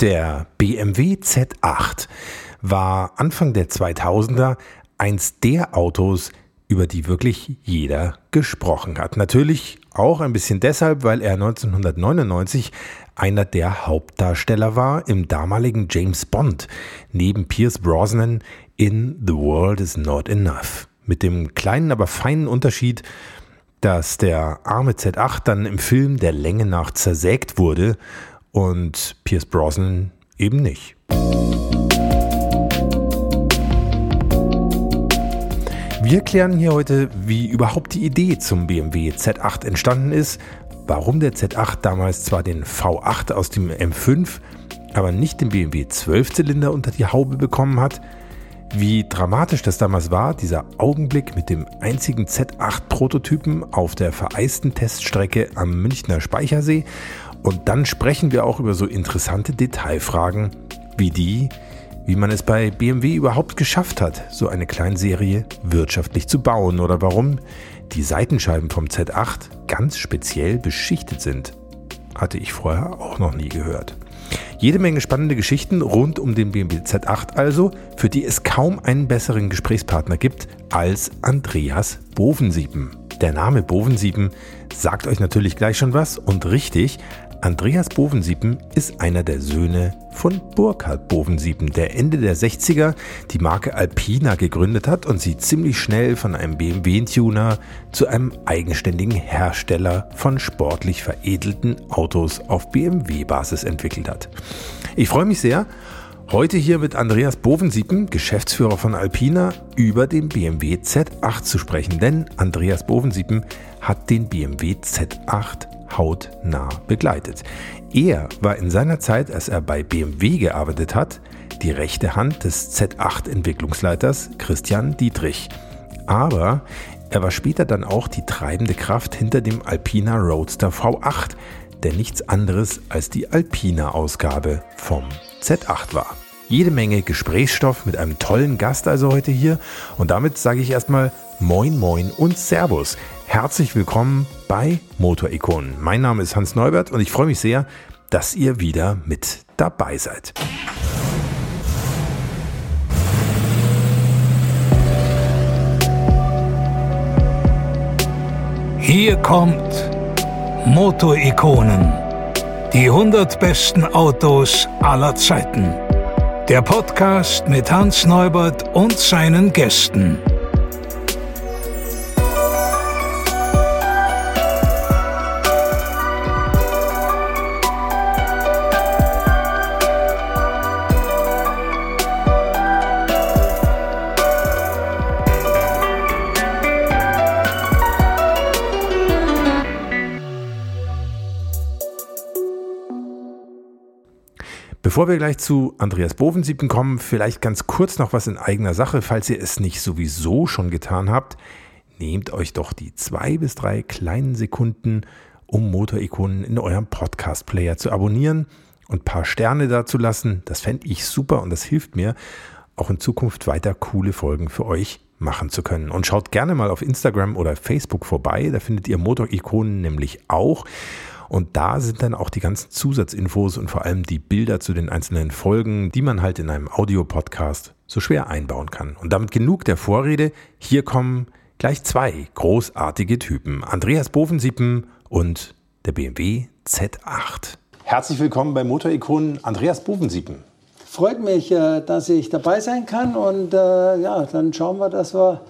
Der BMW Z8 war Anfang der 2000er eins der Autos, über die wirklich jeder gesprochen hat. Natürlich auch ein bisschen deshalb, weil er 1999 einer der Hauptdarsteller war im damaligen James Bond, neben Pierce Brosnan in The World is Not Enough. Mit dem kleinen, aber feinen Unterschied, dass der arme Z8 dann im Film der Länge nach zersägt wurde und Pierce Brosnan eben nicht. Wir klären hier heute, wie überhaupt die Idee zum BMW Z8 entstanden ist, warum der Z8 damals zwar den V8 aus dem M5, aber nicht den BMW 12-Zylinder unter die Haube bekommen hat, wie dramatisch das damals war, dieser Augenblick mit dem einzigen Z8-Prototypen auf der vereisten Teststrecke am Münchner Speichersee und dann sprechen wir auch über so interessante Detailfragen wie die, wie man es bei BMW überhaupt geschafft hat, so eine Kleinserie wirtschaftlich zu bauen oder warum die Seitenscheiben vom Z8 ganz speziell beschichtet sind. Hatte ich vorher auch noch nie gehört. Jede Menge spannende Geschichten rund um den BMW Z8 also, für die es kaum einen besseren Gesprächspartner gibt als Andreas Bovensiepen. Der Name Bovensiepen sagt euch natürlich gleich schon was und richtig, Andreas Bovensiepen ist einer der Söhne von Burkhard Bovensiepen, der Ende der 60er die Marke Alpina gegründet hat und sie ziemlich schnell von einem BMW-Tuner zu einem eigenständigen Hersteller von sportlich veredelten Autos auf BMW-Basis entwickelt hat. Ich freue mich sehr, heute hier mit Andreas Bovensiepen, Geschäftsführer von Alpina, über den BMW Z8 zu sprechen, denn Andreas Bovensiepen hat den BMW Z8 hautnah begleitet. Er war in seiner Zeit, als er bei BMW gearbeitet hat, die rechte Hand des Z8-Entwicklungsleiters Christian Dietrich. Aber er war später dann auch die treibende Kraft hinter dem Alpina Roadster V8, der nichts anderes als die Alpina-Ausgabe vom Z8 war. Jede Menge Gesprächsstoff mit einem tollen Gast also heute hier. Und damit sage ich erstmal Moin Moin und Servus. Herzlich willkommen bei Motorikonen. Mein Name ist Hans Neubert und ich freue mich sehr, dass ihr wieder mit dabei seid. Hier kommt Motorikonen. Die 100 besten Autos aller Zeiten. Der Podcast mit Hans Neubert und seinen Gästen. Bevor wir gleich zu Andreas Bovensiepen kommen, vielleicht ganz kurz noch was in eigener Sache, falls ihr es nicht sowieso schon getan habt. Nehmt euch doch die zwei bis drei kleinen Sekunden, um Motorikonen in eurem Podcast-Player zu abonnieren und ein paar Sterne da zu lassen. Das fände ich super und das hilft mir, auch in Zukunft weiter coole Folgen für euch machen zu können. Und schaut gerne mal auf Instagram oder Facebook vorbei, da findet ihr Motorikonen nämlich auch. Und da sind dann auch die ganzen Zusatzinfos und vor allem die Bilder zu den einzelnen Folgen, die man halt in einem Audiopodcast so schwer einbauen kann. Und damit genug der Vorrede. Hier kommen gleich zwei großartige Typen. Andreas Bovensiepen und der BMW Z8. Herzlich willkommen bei Motorikonen Andreas Bovensiepen. Freut mich, äh, dass ich dabei sein kann und äh, ja, dann schauen wir, dass wir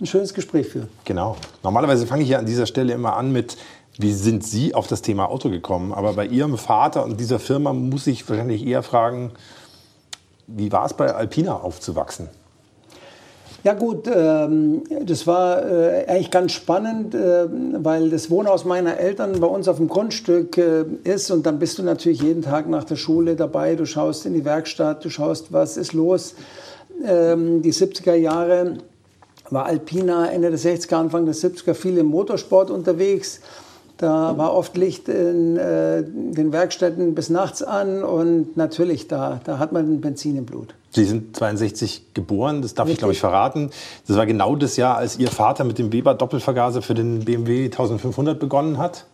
ein schönes Gespräch führen. Genau. Normalerweise fange ich ja an dieser Stelle immer an mit wie sind Sie auf das Thema Auto gekommen? Aber bei Ihrem Vater und dieser Firma muss ich wahrscheinlich eher fragen, wie war es bei Alpina aufzuwachsen? Ja gut, ähm, das war äh, eigentlich ganz spannend, äh, weil das Wohnhaus meiner Eltern bei uns auf dem Grundstück äh, ist und dann bist du natürlich jeden Tag nach der Schule dabei, du schaust in die Werkstatt, du schaust, was ist los. Ähm, die 70er Jahre war Alpina Ende der 60er, Anfang der 70er viel im Motorsport unterwegs. Da war oft Licht in äh, den Werkstätten bis nachts an und natürlich, da, da hat man Benzin im Blut. Sie sind 62 geboren, das darf Richtig. ich glaube ich verraten. Das war genau das Jahr, als Ihr Vater mit dem Weber Doppelvergaser für den BMW 1500 begonnen hat.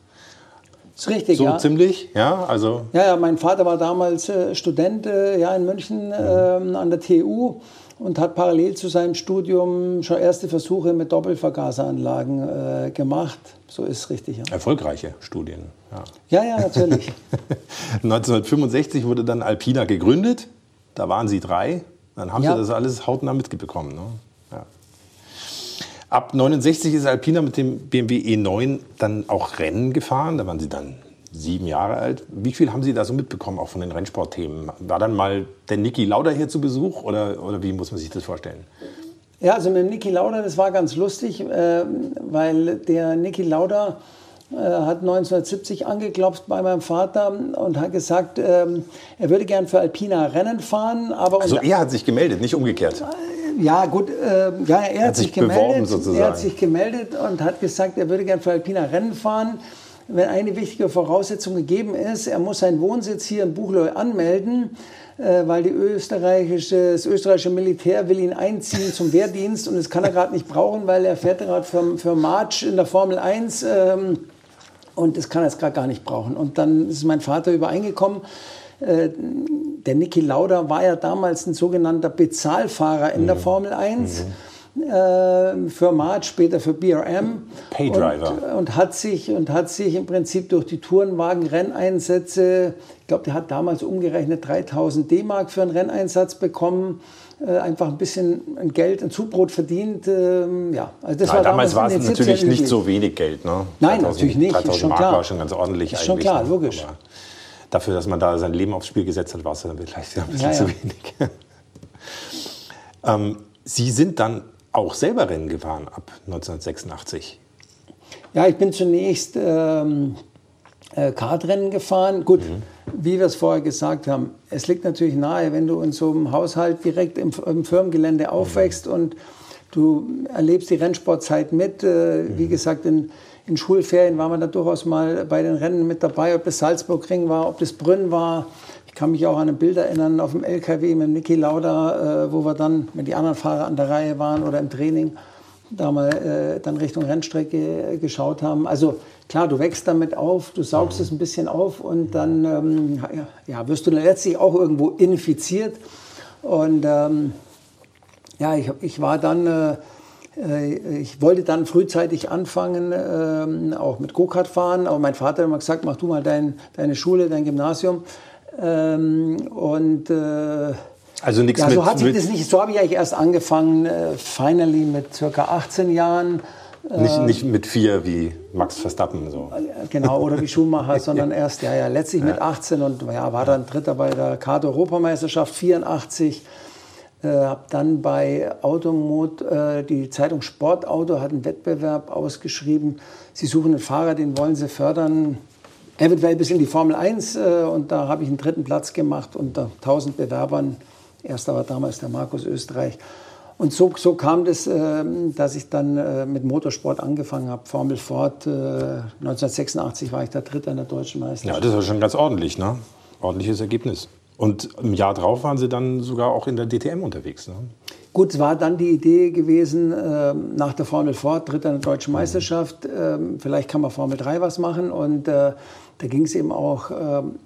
ist richtig, so ja. ziemlich, ja, also. Ja, ja, mein Vater war damals äh, Student äh, ja, in München ähm, an der TU und hat parallel zu seinem Studium schon erste Versuche mit Doppelvergaseranlagen äh, gemacht. So ist richtig. Ja. Erfolgreiche Studien. Ja, ja, ja natürlich. 1965 wurde dann Alpina gegründet. Da waren Sie drei. Dann haben Ja. Sie das alles hautnah mitbekommen. Ne? Ab 69 ist Alpina mit dem BMW E9 dann auch Rennen gefahren. Da waren Sie dann sieben Jahre alt. Wie viel haben Sie da so mitbekommen, auch von den Rennsportthemen? War dann mal der Niki Lauda hier zu Besuch oder, oder wie muss man sich das vorstellen? Ja, also mit Niki Lauda, das war ganz lustig, äh, weil der Niki Lauda äh, hat 1970 angeklopft bei meinem Vater und hat gesagt, ähm, er würde gern für Alpina Rennen fahren, aber Also er hat sich gemeldet, nicht umgekehrt. ja gut, äh, ja, er hat, sich sich gemeldet, beworben sozusagen. er hat sich gemeldet und hat gesagt, er würde gern für Alpina Rennen fahren. Wenn eine wichtige Voraussetzung gegeben ist, er muss seinen Wohnsitz hier in Buchloe anmelden, äh, weil österreichische, das österreichische Militär will ihn einziehen zum Wehrdienst und das kann er gerade nicht brauchen, weil er fährt gerade für, für March in der Formel 1 ähm, und das kann er jetzt gerade gar nicht brauchen. Und dann ist mein Vater übereingekommen, äh, der Niki Lauda war ja damals ein sogenannter Bezahlfahrer in Mhm. der Formel 1. äh, Für March, später für BRM. Paydriver. Und, und, hat sich, und hat sich im Prinzip durch die Tourenwagen-Renneinsätze, ich glaube, der hat damals umgerechnet 3000 D-Mark für einen Renneinsatz bekommen. äh, Einfach ein bisschen Geld, ein Zubrot verdient. ähm, Ja, also das Ja, damals war es natürlich 70ern nicht üblich. so wenig Geld. Ne? Nein, natürlich nicht, ist 3000 schon Mark klar. war schon ganz ordentlich Ist schon klar, ne? logisch. Aber dafür, dass man da sein Leben aufs Spiel gesetzt hat, war es dann vielleicht ein bisschen Ja, zu ja. wenig. ähm, Sie sind dann auch selber Rennen gefahren ab 1986. Ja, ich bin zunächst ähm, äh, Kartrennen gefahren. Gut, wie wir es vorher gesagt haben, es liegt natürlich nahe, wenn du in so einem Haushalt direkt im, im Firmengelände aufwächst und du erlebst die Rennsportzeit mit. Äh, Wie gesagt, in, in Schulferien war man da durchaus mal bei den Rennen mit dabei, ob das Salzburgring war, ob das Brünn war. Kann mich auch an ein Bild erinnern auf dem LKW mit Niki Lauda, äh, wo wir dann mit den anderen Fahrern an der Reihe waren oder im Training da mal äh, dann Richtung Rennstrecke äh, geschaut haben. Also klar, du wächst damit auf, du saugst es ein bisschen auf und dann ähm, ja, wirst du letztlich auch irgendwo infiziert. Und ähm, ja, ich, ich war dann, äh, äh, ich wollte dann frühzeitig anfangen, ähm, auch mit Go-Kart fahren, aber mein Vater hat immer gesagt, mach du mal dein, deine Schule, dein Gymnasium. Ähm, und äh, Also nichts ja, mit, so hat sich mit das nicht, so habe ich eigentlich erst angefangen, äh, finally mit circa 18 Jahren. nicht, nicht mit vier wie Max Verstappen. So. Genau, oder wie Schumacher, sondern erst, ja, ja, letztlich mit 18 und ja, war dann Dritter bei der Kart-Europameisterschaft 84. Äh, habe dann bei Automod, äh, die Zeitung Sportauto hat einen Wettbewerb ausgeschrieben. Sie suchen einen Fahrer, den wollen sie fördern. Eventuell bis in die Formel 1 äh, und da habe ich einen dritten Platz gemacht unter 1000 Bewerbern. Erster war damals der Markus Österreich. Und so, so kam das, ähm, dass ich dann äh, mit Motorsport angefangen habe. Formel Ford, äh, 1986 war ich da Dritter in der deutschen Ja, Meisterschaft. das war schon ganz ordentlich, ne? Ordentliches Ergebnis. Und im Jahr drauf waren Sie dann sogar auch in der DTM unterwegs, ne? Gut, es war dann die Idee gewesen, ähm, nach der Formel Ford, Dritter in der deutschen Meisterschaft, ähm, vielleicht kann man Formel 3 was machen. Und äh, da ging es eben auch, ähm,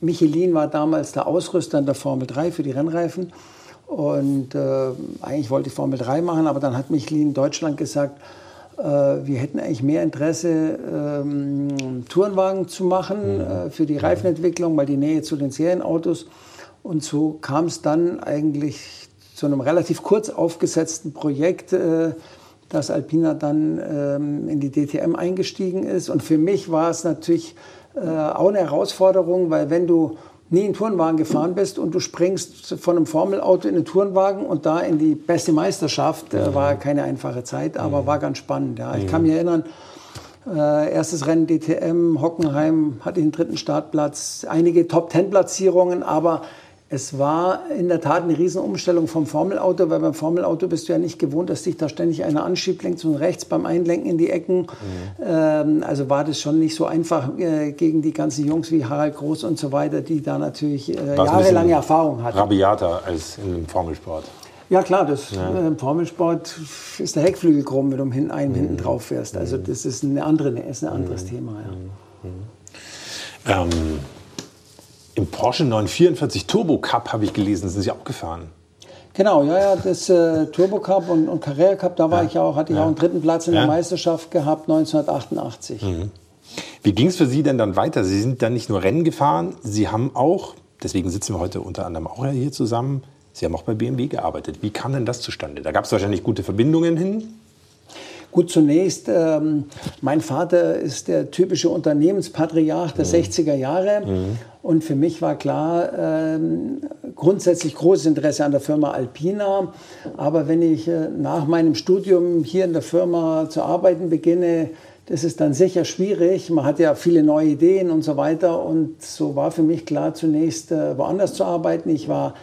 Michelin war damals der Ausrüster in der Formel 3 für die Rennreifen. Und äh, eigentlich wollte ich Formel 3 machen, aber dann hat Michelin Deutschland gesagt, äh, wir hätten eigentlich mehr Interesse, ähm, Tourenwagen zu machen äh, für die Reifenentwicklung, weil die Nähe zu den Serienautos. Und so kam es dann eigentlich zu einem relativ kurz aufgesetzten Projekt, äh, dass Alpina dann ähm, in die DTM eingestiegen ist. Und für mich war es natürlich auch eine Herausforderung, weil wenn du nie in Tourenwagen gefahren bist und du springst von einem Formelauto in einen Tourenwagen und da in die beste Meisterschaft, äh, war keine einfache Zeit, aber war ganz spannend. Ja. Ich kann mich erinnern, äh, erstes Rennen DTM, Hockenheim hatte den dritten Startplatz, einige Top-10-Platzierungen, aber es war in der Tat eine Riesenumstellung vom Formelauto, weil beim Formelauto bist du ja nicht gewohnt, dass dich da ständig einer anschiebt, links und rechts beim Einlenken in die Ecken. Ähm, also war das schon nicht so einfach äh, gegen die ganzen Jungs wie Harald Groß und so weiter, die da natürlich äh, jahrelange Erfahrung hatten. Rabiater als im Formelsport. Ja klar, das äh, im Formelsport ist der Heckflügel krumm, wenn du hinten, einen hinten drauf fährst. Also das ist eine andere, ist ein anderes Thema. Ja. Ähm, Im Porsche 944 Turbo Cup habe ich gelesen, sind Sie auch gefahren. Genau, ja, ja, das äh, Turbo Cup und, und Carrera Cup, da war ja. ich auch, hatte ich ja. auch einen dritten Platz in der Meisterschaft gehabt, 1988. Mhm. Wie ging es für Sie denn dann weiter? Sie sind dann nicht nur Rennen gefahren, Sie haben auch, deswegen sitzen wir heute unter anderem auch hier zusammen, Sie haben auch bei BMW gearbeitet. Wie kam denn das zustande? Da gab es wahrscheinlich gute Verbindungen hin. Gut, zunächst, ähm, mein Vater ist der typische Unternehmenspatriarch der mhm. 60er Jahre. Mhm. Und für mich war klar, ähm, grundsätzlich großes Interesse an der Firma Alpina. Aber wenn ich äh, nach meinem Studium hier in der Firma zu arbeiten beginne, das ist dann sicher schwierig. Man hat ja viele neue Ideen und so weiter. Und so war für mich klar, zunächst äh, woanders zu arbeiten. Ich war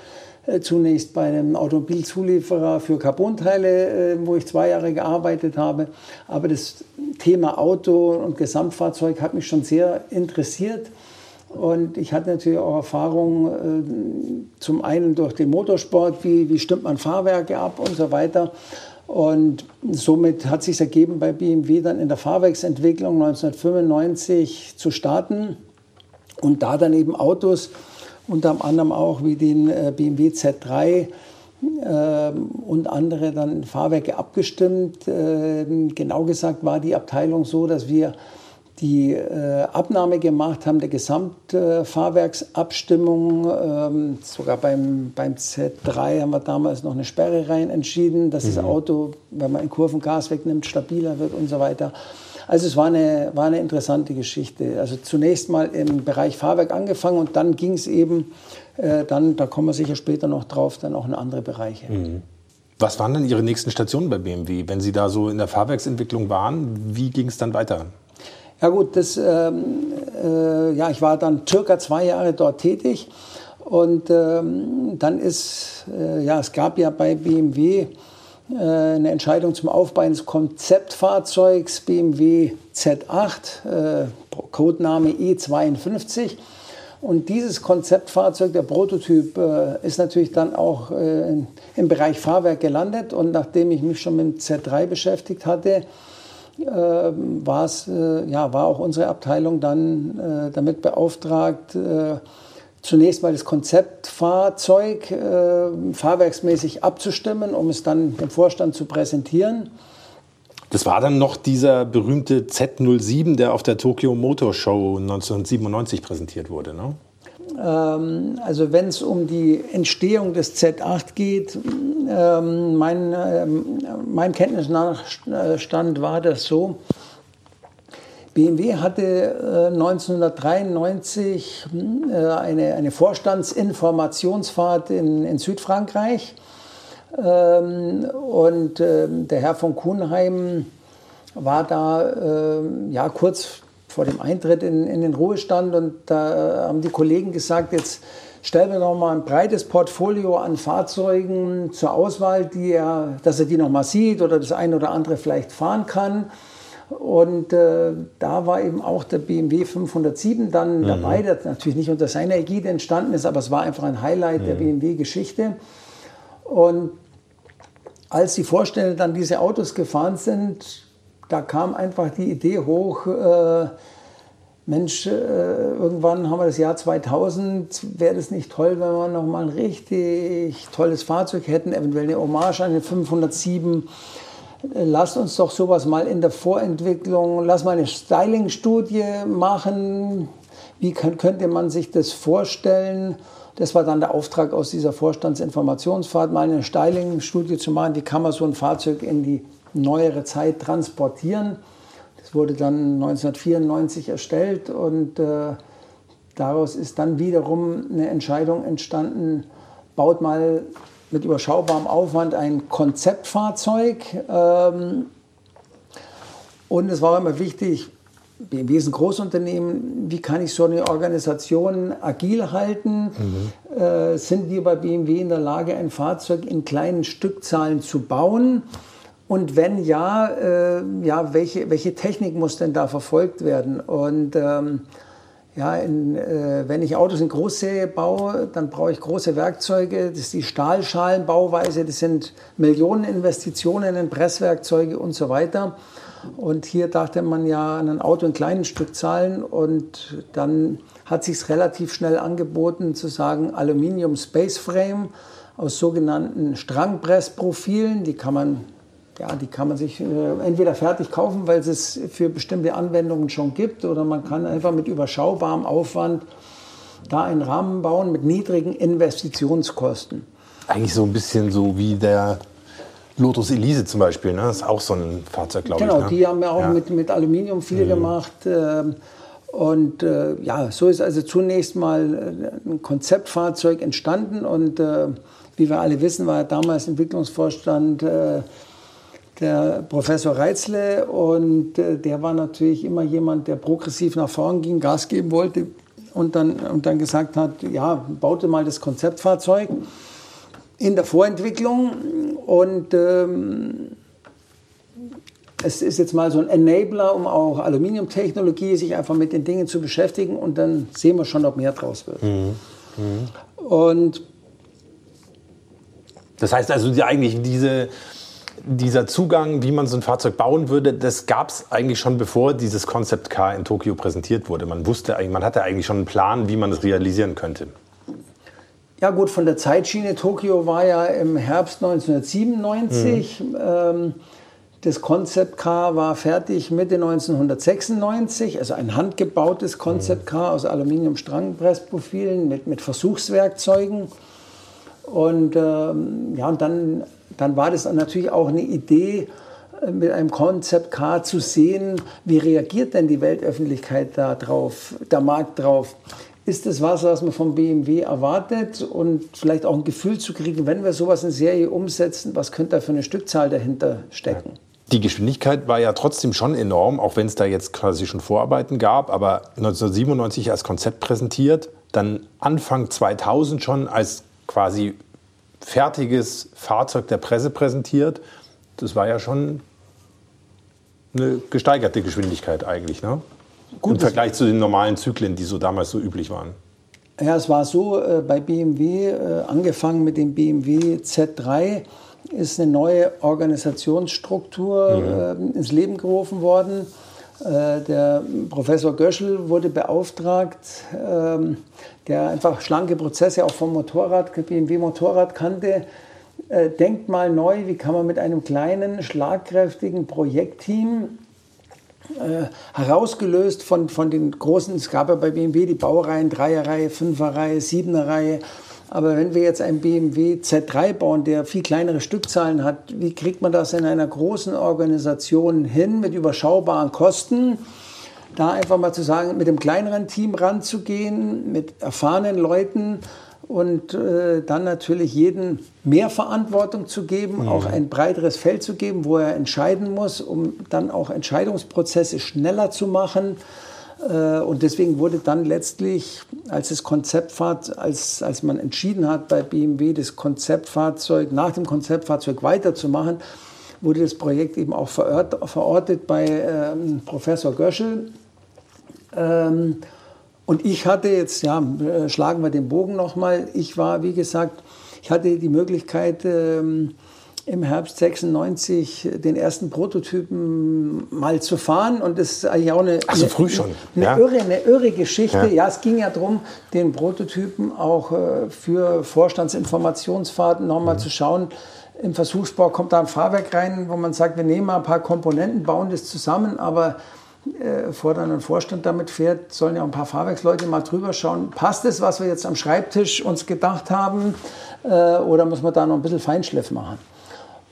zunächst bei einem Automobilzulieferer für Carbonteile, äh, wo ich zwei Jahre gearbeitet habe. Aber das Thema Auto und Gesamtfahrzeug hat mich schon sehr interessiert. Und ich hatte natürlich auch Erfahrung äh, zum einen durch den Motorsport, wie, wie stimmt man Fahrwerke ab und so weiter. Und somit hat sich ergeben, bei BMW dann in der Fahrwerksentwicklung 1995 zu starten und da dann eben Autos unter anderem auch wie den äh, BMW Z3 äh, und andere dann Fahrwerke abgestimmt. Äh, genau gesagt war die Abteilung so, dass wir die äh, Abnahme gemacht haben der Gesamtfahrwerksabstimmung. Ähm, sogar beim, beim Z3 haben wir damals noch eine Sperre rein entschieden, dass mhm. das Auto, wenn man in Kurven Gas wegnimmt, stabiler wird und so weiter. Also es war eine, war eine interessante Geschichte. Also zunächst mal im Bereich Fahrwerk angefangen und dann ging es eben, äh, dann, da kommen wir sicher später noch drauf, dann auch in andere Bereiche. Mhm. Was waren denn Ihre nächsten Stationen bei BMW? Wenn Sie da so in der Fahrwerksentwicklung waren, wie ging es dann weiter? Ja gut, das, ähm, äh, ja, ich war dann circa zwei Jahre dort tätig und ähm, dann ist, äh, ja, es gab ja bei BMW eine Entscheidung zum Aufbau eines Konzeptfahrzeugs BMW Z8, äh, Codename E52. Und dieses Konzeptfahrzeug, der Prototyp, äh, ist natürlich dann auch äh, im Bereich Fahrwerk gelandet. Und nachdem ich mich schon mit dem Z3 beschäftigt hatte, äh, war es, äh, ja, war auch unsere Abteilung dann damit beauftragt, zunächst mal das Konzeptfahrzeug äh, fahrwerksmäßig abzustimmen, um es dann dem Vorstand zu präsentieren. Das war dann noch dieser berühmte Z07, der auf der Tokyo Motor Show 1997 präsentiert wurde, ne? Ähm, also wenn es um die Entstehung des Z8 geht, ähm, mein, äh, mein Kenntnisstand war das so, BMW hatte 1993 äh, äh, eine, eine Vorstandsinformationsfahrt in, in Südfrankreich. Ähm, und ähm, der Herr von Kuhnheim war da ähm, ja, kurz vor dem Eintritt in, in den Ruhestand und da haben die Kollegen gesagt, jetzt stellen wir noch mal ein breites Portfolio an Fahrzeugen zur Auswahl, die er, dass er die noch mal sieht oder das eine oder andere vielleicht fahren kann. Und äh, da war eben auch der BMW 507 dann mhm. dabei, der natürlich nicht unter seiner Ägide entstanden ist, aber es war einfach ein Highlight mhm. der BMW-Geschichte. Und als die Vorstände dann diese Autos gefahren sind, da kam einfach die Idee hoch, äh, Mensch, äh, irgendwann haben wir das Jahr 2000, wäre das nicht toll, wenn wir noch mal ein richtig tolles Fahrzeug hätten, eventuell eine Hommage an den 507 lasst uns doch sowas mal in der Vorentwicklung, lass mal eine Styling-Studie machen. Wie kann, könnte man sich das vorstellen? Das war dann der Auftrag aus dieser Vorstandsinformationsfahrt, mal eine Styling-Studie zu machen. Wie kann man so ein Fahrzeug in die neuere Zeit transportieren? Das wurde dann 1994 erstellt und äh, daraus ist dann wiederum eine Entscheidung entstanden, baut mal mit überschaubarem Aufwand ein Konzeptfahrzeug. Ähm, und es war immer wichtig, BMW ist ein Großunternehmen, wie kann ich so eine Organisation agil halten? Mhm. Äh, sind wir bei BMW in der Lage, ein Fahrzeug in kleinen Stückzahlen zu bauen? Und wenn ja, äh, ja welche, welche Technik muss denn da verfolgt werden? Und ähm, ja, in, äh, wenn ich Autos in Großserie baue, dann brauche ich große Werkzeuge. Das ist die Stahlschalenbauweise, das sind Millionen Investitionen in Presswerkzeuge und so weiter. Und hier dachte man ja an ein Auto in kleinen Stückzahlen und dann hat sich relativ schnell angeboten zu sagen Aluminium Space Frame aus sogenannten Strangpressprofilen. Die kann man ja, die kann man sich äh, entweder fertig kaufen, weil es es für bestimmte Anwendungen schon gibt, oder man kann einfach mit überschaubarem Aufwand da einen Rahmen bauen mit niedrigen Investitionskosten. Eigentlich so ein bisschen so wie der Lotus Elise zum Beispiel, ne? das ist auch so ein Fahrzeug, glaube genau, ich. Genau, ne? die haben ja auch ja. Mit, mit Aluminium viel mhm. gemacht. Ähm, und äh, ja, so ist also zunächst mal äh, ein Konzeptfahrzeug entstanden. Und äh, wie wir alle wissen, war damals Entwicklungsvorstand äh, der Professor Reitzle. Und äh, der war natürlich immer jemand, der progressiv nach vorn ging, Gas geben wollte und dann, und dann gesagt hat, ja, baute mal das Konzeptfahrzeug in der Vorentwicklung. Und ähm, es ist jetzt mal so ein Enabler, um auch Aluminiumtechnologie sich einfach mit den Dingen zu beschäftigen und dann sehen wir schon, ob mehr draus wird. Mhm. Mhm. Und das heißt also die, eigentlich diese, dieser Zugang, wie man so ein Fahrzeug bauen würde, das gab es eigentlich schon bevor dieses Concept Car in Tokio präsentiert wurde. Man wusste, man hatte eigentlich schon einen Plan, wie man es realisieren könnte. Ja gut, von der Zeitschiene Tokio war ja im Herbst 1997. Mhm. Ähm, das Concept Car war fertig Mitte 1996, also ein handgebautes Concept Car aus Aluminium-Strangpressprofilen mit, mit Versuchswerkzeugen. Und ähm, ja, und dann, dann war das natürlich auch eine Idee, äh, mit einem Concept Car zu sehen, wie reagiert denn die Weltöffentlichkeit da drauf, der Markt drauf. Ist das was, was man vom BMW erwartet und vielleicht auch ein Gefühl zu kriegen, wenn wir sowas in Serie umsetzen, was könnte da für eine Stückzahl dahinter stecken? Die Geschwindigkeit war ja trotzdem schon enorm, auch wenn es da jetzt quasi schon Vorarbeiten gab. Aber 1997 als Konzept präsentiert, dann Anfang 2000 schon als quasi fertiges Fahrzeug der Presse präsentiert. Das war ja schon eine gesteigerte Geschwindigkeit eigentlich, ne? Gut, Im Vergleich zu den normalen Zyklen, die so damals so üblich waren. Ja, es war so äh, bei BMW, äh, angefangen mit dem BMW Z3 ist eine neue Organisationsstruktur mhm. äh, ins Leben gerufen worden. Äh, der Professor Göschel wurde beauftragt, ähm, der einfach schlanke Prozesse auch vom Motorrad, BMW Motorrad kannte. Äh, denkt mal neu, wie kann man mit einem kleinen, schlagkräftigen Projektteam äh, herausgelöst von, von den großen, es gab ja bei BMW die Baureihen, Dreierreihe, Fünferreihe, Siebenerreihe, aber wenn wir jetzt einen BMW Z3 bauen, der viel kleinere Stückzahlen hat, wie kriegt man das in einer großen Organisation hin mit überschaubaren Kosten? Da einfach mal zu sagen, mit dem kleineren Team ranzugehen, mit erfahrenen Leuten und äh, dann natürlich jedem mehr Verantwortung zu geben, mhm. auch ein breiteres Feld zu geben, wo er entscheiden muss, um dann auch Entscheidungsprozesse schneller zu machen. Äh, und deswegen wurde dann letztlich, als das Konzeptfahrzeug, als, als man entschieden hat bei BMW, das Konzeptfahrzeug nach dem Konzeptfahrzeug weiterzumachen, wurde das Projekt eben auch verort, verortet bei ähm, Professor Göschel. Ähm, und ich hatte jetzt, ja, äh, schlagen wir den Bogen nochmal, ich war, wie gesagt, ich hatte die Möglichkeit, ähm, im Herbst 96 den ersten Prototypen mal zu fahren und das ist eigentlich auch eine, also früh schon. Eine, ja. irre, eine irre Geschichte. Ja. ja. es ging ja darum, den Prototypen auch äh, für Vorstandsinformationsfahrten nochmal mhm. zu schauen. Im Versuchsbau kommt da ein Fahrwerk rein, wo man sagt, wir nehmen mal ein paar Komponenten, bauen das zusammen, aber äh, vor dann ein Vorstand damit fährt, sollen ja auch ein paar Fahrwerksleute mal drüber schauen. Passt es, was wir jetzt am Schreibtisch uns gedacht haben, äh, oder muss man da noch ein bisschen Feinschliff machen?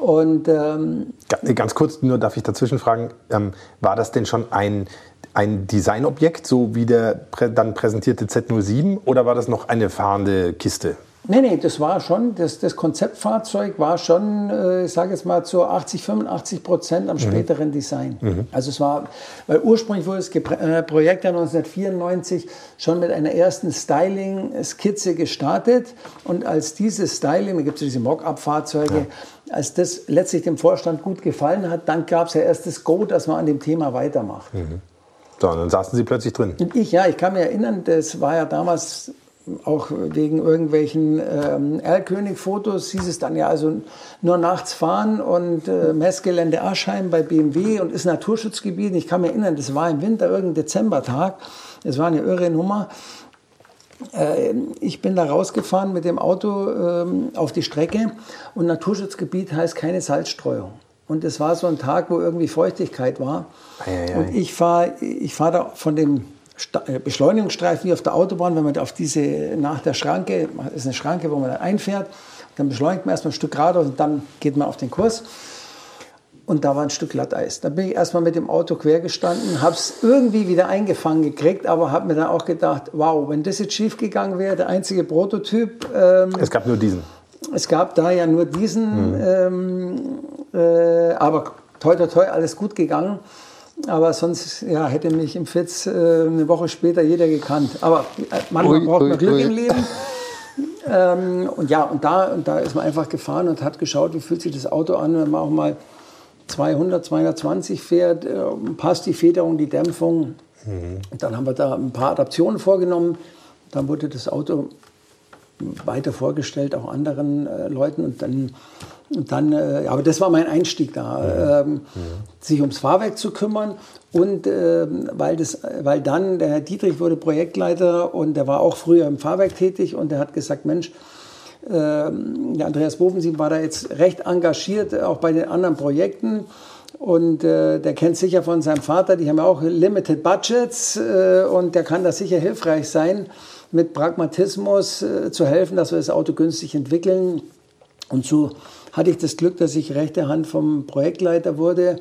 Und ähm, ganz kurz, nur darf ich dazwischen fragen, ähm, war das denn schon ein, ein Designobjekt, so wie der prä dann präsentierte Z07, oder war das noch eine fahrende Kiste? Nee, nee, das war schon, das, das Konzeptfahrzeug war schon, äh, ich sage jetzt mal, zu 80, 85 Prozent am mhm. späteren mhm. Design. Mhm. Also es war, weil ursprünglich wurde das äh, Projekt ja 1994 schon mit einer ersten Styling-Skizze gestartet und als dieses Styling, da gibt es diese Mock-up-Fahrzeuge, ja als das letztlich dem Vorstand gut gefallen hat, dann gab es ja erst das Go, dass man an dem Thema weitermacht. Mhm. So, und dann saßen Sie plötzlich drin. Und ich, ja, ich kann mich erinnern, das war ja damals auch wegen irgendwelchen ähm, Erlkönig-Fotos hieß es dann ja also nur nachts fahren und äh, Messgelände Aschheim bei BMW und ist Naturschutzgebiet. Ich kann mich erinnern, das war im Winter, irgendein Dezembertag. Das war eine irre Nummer. Äh, ich bin da rausgefahren mit dem Auto ähm, auf die Strecke und Naturschutzgebiet heißt keine Salzstreuung. Und es war so ein Tag, wo irgendwie Feuchtigkeit war. Ei, ei, ei. Und ich fahre ich fahr da von dem äh, Beschleunigungsstreifen wie auf der Autobahn, wenn man auf diese nach der Schranke, das ist eine Schranke, wo man dann einfährt, dann beschleunigt man erstmal ein Stück geradeaus und dann geht man auf den Kurs. Und da war ein Stück Glatteis. Da bin ich erstmal mit dem Auto quer gestanden, habe es irgendwie wieder eingefangen gekriegt, aber habe mir dann auch gedacht, wow, wenn das jetzt schief gegangen wäre, der einzige Prototyp. Ähm, es gab nur diesen. Es gab da ja nur diesen, mhm. ähm, äh, aber toi toi toi, alles gut gegangen. Aber sonst ja, hätte mich im Fitz äh, eine Woche später jeder gekannt. Aber äh, manchmal ui, braucht man ui, Glück ui. im Leben. Ähm, und ja, und da, und da ist man einfach gefahren und hat geschaut, wie fühlt sich das Auto an, wenn man auch mal 200, 220 fährt, äh, passt die Federung, die Dämpfung. Mhm. Dann haben wir da ein paar Adaptionen vorgenommen. Dann wurde das Auto weiter vorgestellt, auch anderen äh, Leuten. Und dann und dann, äh, aber das war mein Einstieg da, ähm, ja. sich ums Fahrwerk zu kümmern. Und äh, weil, das, weil dann der Herr Dietrich wurde Projektleiter und der war auch früher im Fahrwerk tätig und der hat gesagt, Mensch, der Andreas Bovensieb war da jetzt recht engagiert, auch bei den anderen Projekten. Und äh, der kennt sicher von seinem Vater, die haben ja auch Limited Budgets äh, und der kann da sicher hilfreich sein, mit Pragmatismus äh, zu helfen, dass wir das Auto günstig entwickeln. Und so hatte ich das Glück, dass ich rechte Hand vom Projektleiter wurde,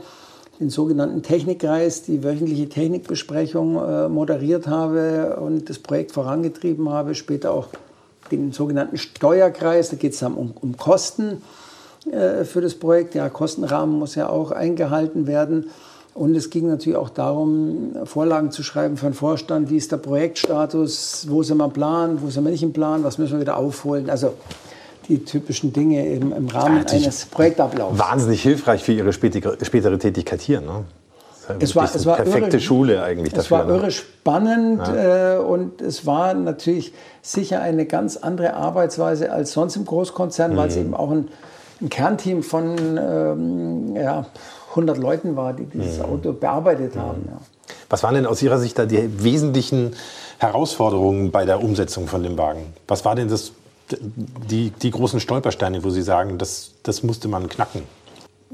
den sogenannten Technikkreis, die wöchentliche Technikbesprechung äh, moderiert habe und das Projekt vorangetrieben habe, später auch den sogenannten Steuerkreis, da geht es dann um, um Kosten äh, für das Projekt. Ja, Kostenrahmen muss ja auch eingehalten werden. Und es ging natürlich auch darum, Vorlagen zu schreiben für den Vorstand. Wie ist der Projektstatus? Wo sind wir im Plan? Wo sind wir nicht im Plan? Was müssen wir wieder aufholen? Also die typischen Dinge im, im Rahmen ja, eines Projektablaufs. Wahnsinnig hilfreich für Ihre spätere, spätere Tätigkeit hier. Ne? Es war, es war perfekte irre, Schule eigentlich dafür. Es war ne? irre spannend ja. äh, und es war natürlich sicher eine ganz andere Arbeitsweise als sonst im Großkonzern, mhm. weil es eben auch ein, ein Kernteam von ähm, ja, 100 Leuten war, die dieses mhm. Auto bearbeitet mhm. haben. Ja. Was waren denn aus Ihrer Sicht da die wesentlichen Herausforderungen bei der Umsetzung von dem Wagen? Was war denn das die, die großen Stolpersteine, wo Sie sagen, das, das musste man knacken?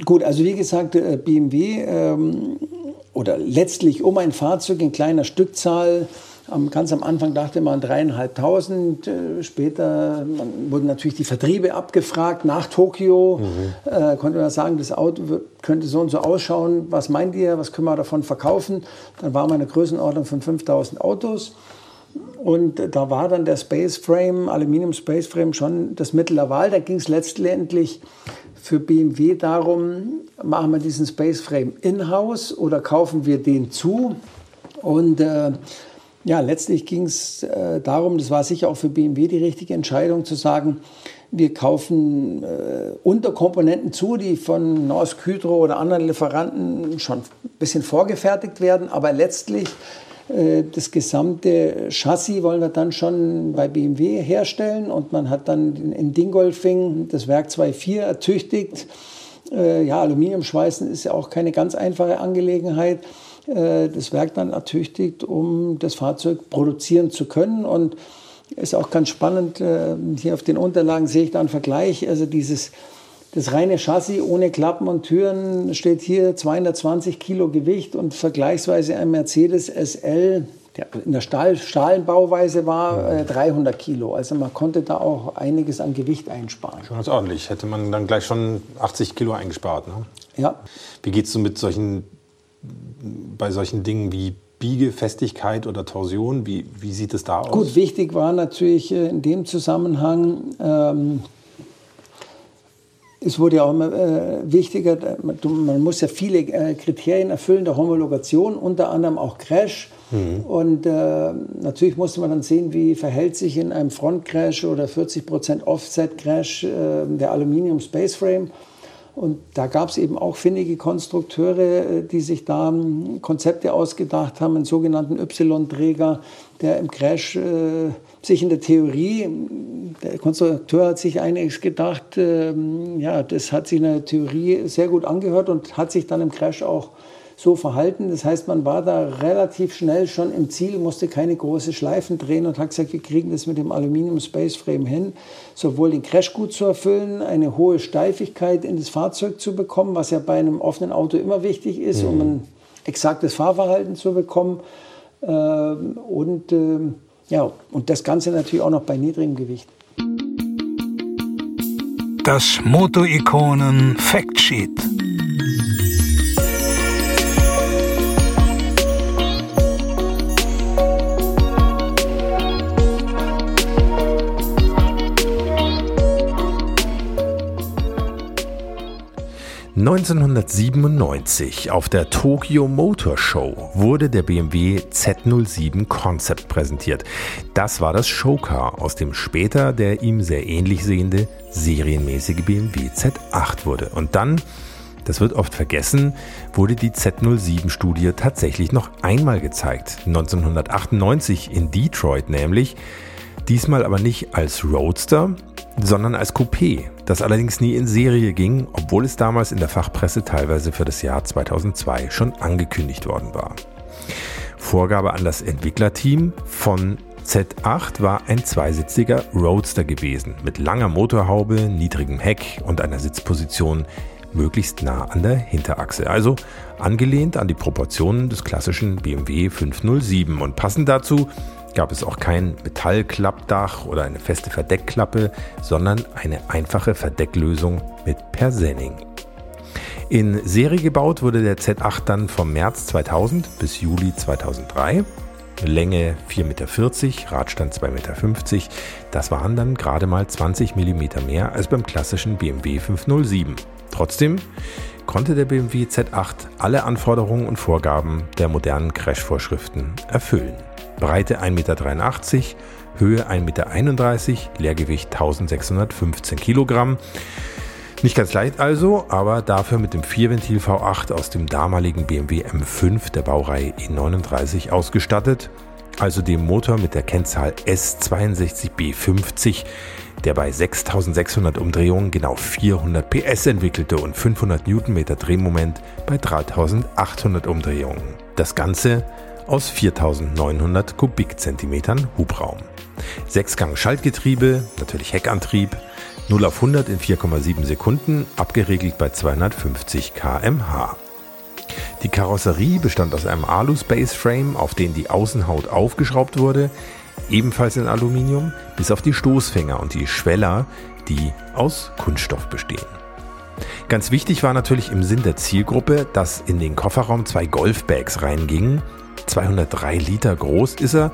Gut, also wie gesagt, äh, BMW ähm, oder letztlich um ein Fahrzeug in kleiner Stückzahl. ganz am Anfang dachte man dreieinhalbtausend. Äh, später wurden natürlich die Vertriebe abgefragt nach Tokio. Mhm. Äh, konnte man sagen, das Auto könnte so und so ausschauen. Was meint ihr? Was können wir davon verkaufen? Dann war man eine Größenordnung von 5000 Autos. Und da war dann der Space Frame, Aluminium Space Frame schon das Mittel der Wahl. Da ging es letztendlich für BMW darum, machen wir diesen Space Frame in-house oder kaufen wir den zu? Und äh, ja, letztlich ging es äh, darum, das war sicher auch für BMW die richtige Entscheidung, zu sagen, wir kaufen äh, Unterkomponenten zu, die von Norsk Hydro oder anderen Lieferanten schon ein bisschen vorgefertigt werden, aber letztlich das gesamte Chassis wollen wir dann schon bei BMW herstellen und man hat dann in Dingolfing das Werk 2.4 ertüchtigt. Äh, ja, Aluminiumschweißen ist ja auch keine ganz einfache Angelegenheit. Äh, das Werk dann ertüchtigt, um das Fahrzeug produzieren zu können und ist auch ganz spannend. Hier auf den Unterlagen sehe ich da einen Vergleich. Also dieses das reine Chassis ohne Klappen und Türen steht hier 220 Kilo Gewicht und vergleichsweise ein Mercedes SL, der in der Stahl, Stahlenbauweise war, äh, 300 Kilo. Also man konnte da auch einiges an Gewicht einsparen. Schon ganz ordentlich. Hätte man dann gleich schon 80 Kilo eingespart. Ne? Ja. Wie geht es so mit solchen, bei solchen Dingen wie Biegefestigkeit oder Torsion? Wie, wie sieht es da aus? Gut, wichtig war natürlich äh, in dem Zusammenhang, ähm, es wurde ja auch immer äh, wichtiger, man muss ja viele äh, Kriterien erfüllen der Homologation, unter anderem auch Crash. Mhm. Und äh, natürlich musste man dann sehen, wie verhält sich in einem Frontcrash oder 40% Offset-Crash äh, der Aluminium Space Frame. Und da gab es eben auch findige Konstrukteure, äh, die sich da ähm, Konzepte ausgedacht haben, einen sogenannten Y-Träger, der im Crash äh, sich in der Theorie, der Konstrukteur hat sich einiges gedacht, äh, ja, das hat sich in der Theorie sehr gut angehört und hat sich dann im Crash auch so verhalten. Das heißt, man war da relativ schnell schon im Ziel, musste keine große Schleifen drehen und hat gesagt, wir kriegen das mit dem Aluminium Space Frame hin, sowohl den Crash gut zu erfüllen, eine hohe Steifigkeit in das Fahrzeug zu bekommen, was ja bei einem offenen Auto immer wichtig ist, mhm. um ein exaktes Fahrverhalten zu bekommen. Ähm, und, ähm, ja, und das Ganze natürlich auch noch bei niedrigem Gewicht. Das Moto-Ikonen Factsheet. 1997 auf der Tokyo Motor Show wurde der BMW Z07 Concept präsentiert. Das war das Showcar, aus dem später der ihm sehr ähnlich sehende serienmäßige BMW Z8 wurde. Und dann, das wird oft vergessen, wurde die Z07-Studie tatsächlich noch einmal gezeigt. 1998 in Detroit nämlich. Diesmal aber nicht als Roadster, sondern als Coupé, das allerdings nie in Serie ging, obwohl es damals in der Fachpresse teilweise für das Jahr 2002 schon angekündigt worden war. Vorgabe an das Entwicklerteam von Z8 war ein zweisitziger Roadster gewesen, mit langer Motorhaube, niedrigem Heck und einer Sitzposition möglichst nah an der Hinterachse, also angelehnt an die Proportionen des klassischen BMW 507 und passend dazu gab es auch kein Metallklappdach oder eine feste Verdeckklappe, sondern eine einfache Verdecklösung mit Persenning. In Serie gebaut wurde der Z8 dann vom März 2000 bis Juli 2003. Länge 4,40 Meter, Radstand 2,50 Meter. Das waren dann gerade mal 20 mm mehr als beim klassischen BMW 507. Trotzdem konnte der BMW Z8 alle Anforderungen und Vorgaben der modernen Crash-Vorschriften erfüllen. Breite 1,83 Meter, Höhe 1,31 Meter, Leergewicht 1615 Kilogramm. Nicht ganz leicht also, aber dafür mit dem Vierventil V8 aus dem damaligen BMW M5 der Baureihe E39 ausgestattet, also dem Motor mit der Kennzahl S62B50, der bei 6600 Umdrehungen genau 400 PS entwickelte und 500 Newtonmeter Drehmoment bei 3800 Umdrehungen. Das Ganze aus 4900 Kubikzentimetern Hubraum. Sechsgang Schaltgetriebe, natürlich Heckantrieb, 0 auf 100 in 4,7 Sekunden, abgeregelt bei 250 km/h. Die Karosserie bestand aus einem Alu-Space Frame, auf den die Außenhaut aufgeschraubt wurde, ebenfalls in Aluminium, bis auf die Stoßfänger und die Schweller, die aus Kunststoff bestehen. Ganz wichtig war natürlich im Sinn der Zielgruppe, dass in den Kofferraum zwei Golfbags reingingen, 203 Liter groß ist er.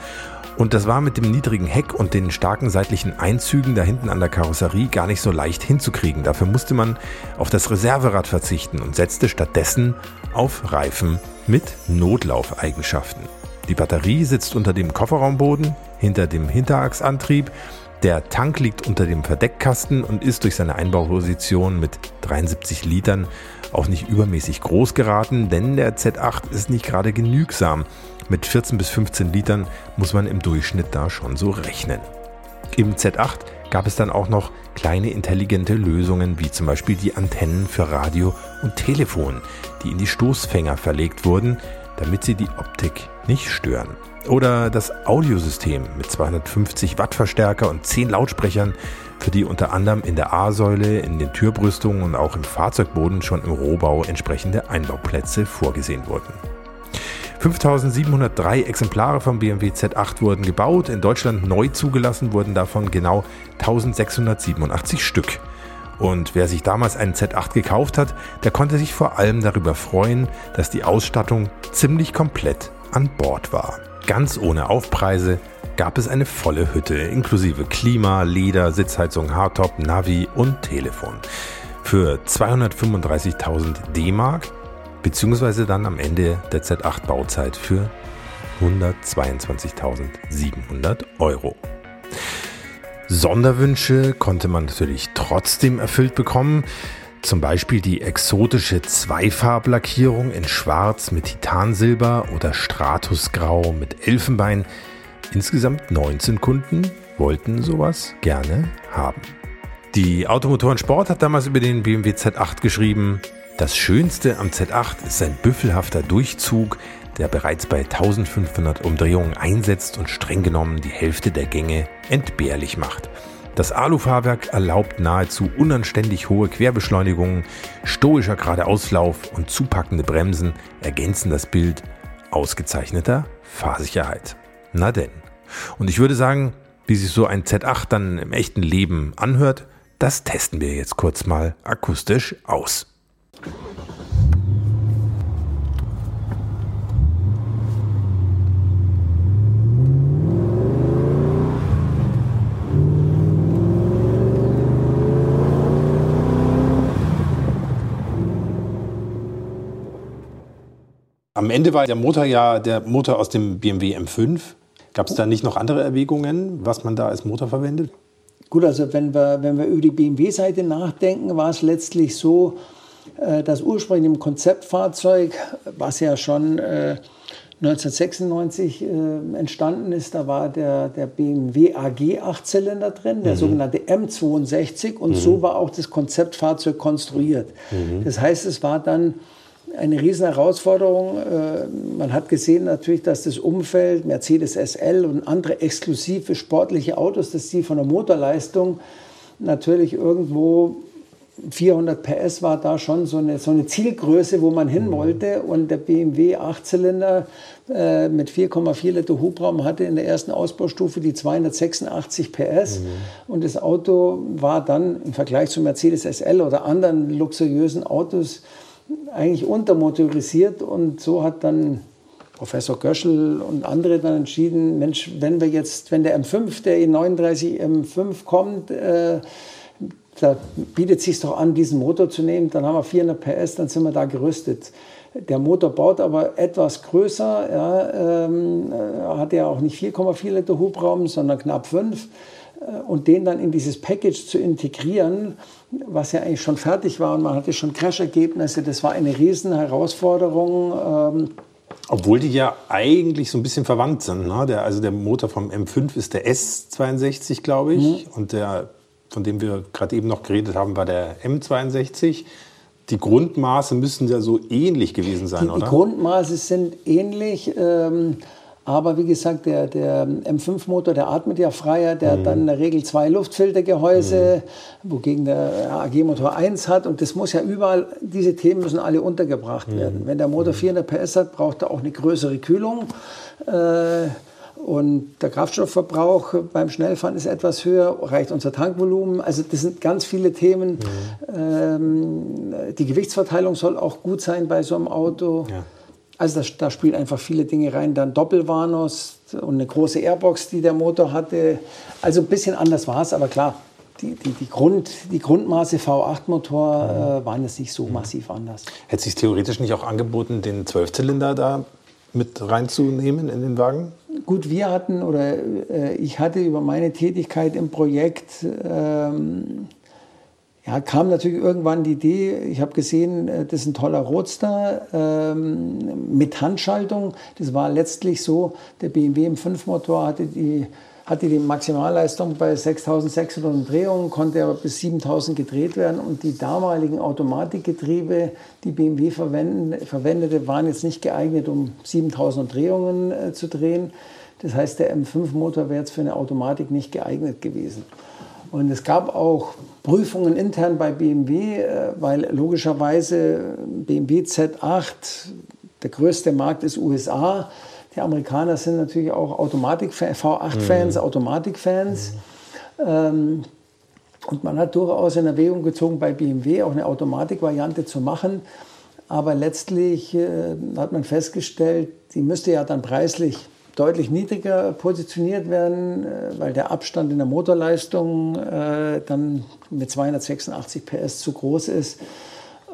Und das war mit dem niedrigen Heck und den starken seitlichen Einzügen da hinten an der Karosserie gar nicht so leicht hinzukriegen. Dafür musste man auf das Reserverad verzichten und setzte stattdessen auf Reifen mit Notlaufeigenschaften. Die Batterie sitzt unter dem Kofferraumboden, hinter dem Hinterachsantrieb. Der Tank liegt unter dem Verdeckkasten und ist durch seine Einbauposition mit 73 Litern auch nicht übermäßig groß geraten, denn der Z8 ist nicht gerade genügsam. Mit 14 bis 15 Litern muss man im Durchschnitt da schon so rechnen. Im Z8 gab es dann auch noch kleine intelligente Lösungen, wie zum Beispiel die Antennen für Radio und Telefon, die in die Stoßfänger verlegt wurden, damit sie die Optik nicht stören. Oder das Audiosystem mit 250 Watt Verstärker und 10 Lautsprechern, für die unter anderem in der A-Säule, in den Türbrüstungen und auch im Fahrzeugboden schon im Rohbau entsprechende Einbauplätze vorgesehen wurden. 5703 Exemplare vom BMW Z8 wurden gebaut, in Deutschland neu zugelassen wurden davon genau 1687 Stück. Und wer sich damals einen Z8 gekauft hat, der konnte sich vor allem darüber freuen, dass die Ausstattung ziemlich komplett an Bord war. Ganz ohne Aufpreise, gab es eine volle Hütte inklusive Klima, Leder, Sitzheizung, Hardtop, Navi und Telefon. Für 235.000 D-Mark beziehungsweise dann am Ende der Z8 Bauzeit für 122.700 Euro. Sonderwünsche konnte man natürlich trotzdem erfüllt bekommen. Zum Beispiel die exotische Zweifarblackierung in Schwarz mit Titansilber oder Stratusgrau mit Elfenbein. Insgesamt 19 Kunden wollten sowas gerne haben. Die Automotoren Sport hat damals über den BMW Z8 geschrieben, das Schönste am Z8 ist sein büffelhafter Durchzug, der bereits bei 1500 Umdrehungen einsetzt und streng genommen die Hälfte der Gänge entbehrlich macht. Das Alufahrwerk erlaubt nahezu unanständig hohe Querbeschleunigungen, stoischer Geradeauslauf und zupackende Bremsen ergänzen das Bild ausgezeichneter Fahrsicherheit. Na denn. Und ich würde sagen, wie sich so ein Z8 dann im echten Leben anhört, das testen wir jetzt kurz mal akustisch aus. Am Ende war der Motor ja der Motor aus dem BMW M5. Gab es da nicht noch andere Erwägungen, was man da als Motor verwendet? Gut, also wenn wir, wenn wir über die BMW-Seite nachdenken, war es letztlich so, äh, dass ursprünglich im Konzeptfahrzeug, was ja schon 1996 äh, äh, entstanden ist, da war der, der BMW AG 8-Zylinder drin, der mhm. sogenannte M62 und mhm. so war auch das Konzeptfahrzeug konstruiert. Mhm. Das heißt, es war dann eine riesen Herausforderung. Äh, man hat gesehen natürlich, dass das Umfeld, Mercedes SL und andere exklusive sportliche Autos, dass die von der Motorleistung natürlich irgendwo 400 PS war da schon so eine, so eine Zielgröße, wo man hin mhm. wollte. Und der BMW 8-Zylinder äh, mit 4,4 Liter Hubraum hatte in der ersten Ausbaustufe die 286 PS. Mhm. Und das Auto war dann im Vergleich zu Mercedes SL oder anderen luxuriösen Autos eigentlich untermotorisiert und so hat dann Professor Göschel und andere dann entschieden, Mensch, wenn wir jetzt, wenn der M5, der E39 M5 kommt, äh, da bietet es sich doch an, diesen Motor zu nehmen, dann haben wir 400 PS, dann sind wir da gerüstet. Der Motor baut aber etwas größer, ja, ähm, äh, hat ja auch nicht 4,4 Liter Hubraum, sondern knapp 5 und den dann in dieses Package zu integrieren, was ja eigentlich schon fertig war und man hatte schon Crash-Ergebnisse, das war eine riesen Herausforderung. Ähm, obwohl die ja eigentlich so ein bisschen verwandt sind. Ne? Der, also der Motor vom M5 ist der S62, glaube ich. Mhm. Und der, von dem wir gerade eben noch geredet haben, war der M62. Die Grundmaße müssen ja so ähnlich gewesen sein, die, oder? Die Grundmaße sind ähnlich. Ähm, aber wie gesagt, der, der M5-Motor, der atmet ja freier, der mhm. hat dann in der Regel zwei Luftfiltergehäuse, mhm. wogegen der AG-Motor eins hat. Und das muss ja überall, diese Themen müssen alle untergebracht mhm. werden. Wenn der Motor 400 mhm. PS hat, braucht er auch eine größere Kühlung. Äh, und der Kraftstoffverbrauch beim Schnellfahren ist etwas höher, reicht unser Tankvolumen. Also das sind ganz viele Themen. Mhm. Ähm, die Gewichtsverteilung soll auch gut sein bei so einem Auto. Ja. Also da, da spielen einfach viele Dinge rein. Dann Doppelwarnos und eine große Airbox, die der Motor hatte. Also ein bisschen anders war es, aber klar, die, die, die, Grund, die Grundmaße V8-Motor äh, waren jetzt nicht so massiv anders. Hätte es sich theoretisch nicht auch angeboten, den Zwölfzylinder da mit reinzunehmen in den Wagen? Gut, wir hatten oder äh, ich hatte über meine Tätigkeit im Projekt ähm, ja, kam natürlich irgendwann die Idee, ich habe gesehen, äh, das ist ein toller Roadster ähm, mit Handschaltung. Das war letztlich so, der BMW M5-Motor hatte die, hatte die Maximalleistung bei 6600 Umdrehungen, konnte aber bis 7000 gedreht werden und die damaligen Automatikgetriebe, die BMW verwendete, waren jetzt nicht geeignet, um 7000 Umdrehungen äh, zu drehen. Das heißt, der M5-Motor wäre jetzt für eine Automatik nicht geeignet gewesen. Und es gab auch Prüfungen intern bei BMW, äh, weil logischerweise BMW Z8, der größte Markt ist USA. Die Amerikaner sind natürlich auch Automatik V8-Fans, mhm. Automatik-Fans. Mhm. und man hat durchaus in Erwägung gezogen, bei BMW auch eine Automatikvariante zu machen. Aber letztlich äh, hat man festgestellt, die müsste ja dann preislich deutlich niedriger positioniert werden, äh, weil der Abstand in der Motorleistung äh, dann mit 286 PS zu groß ist.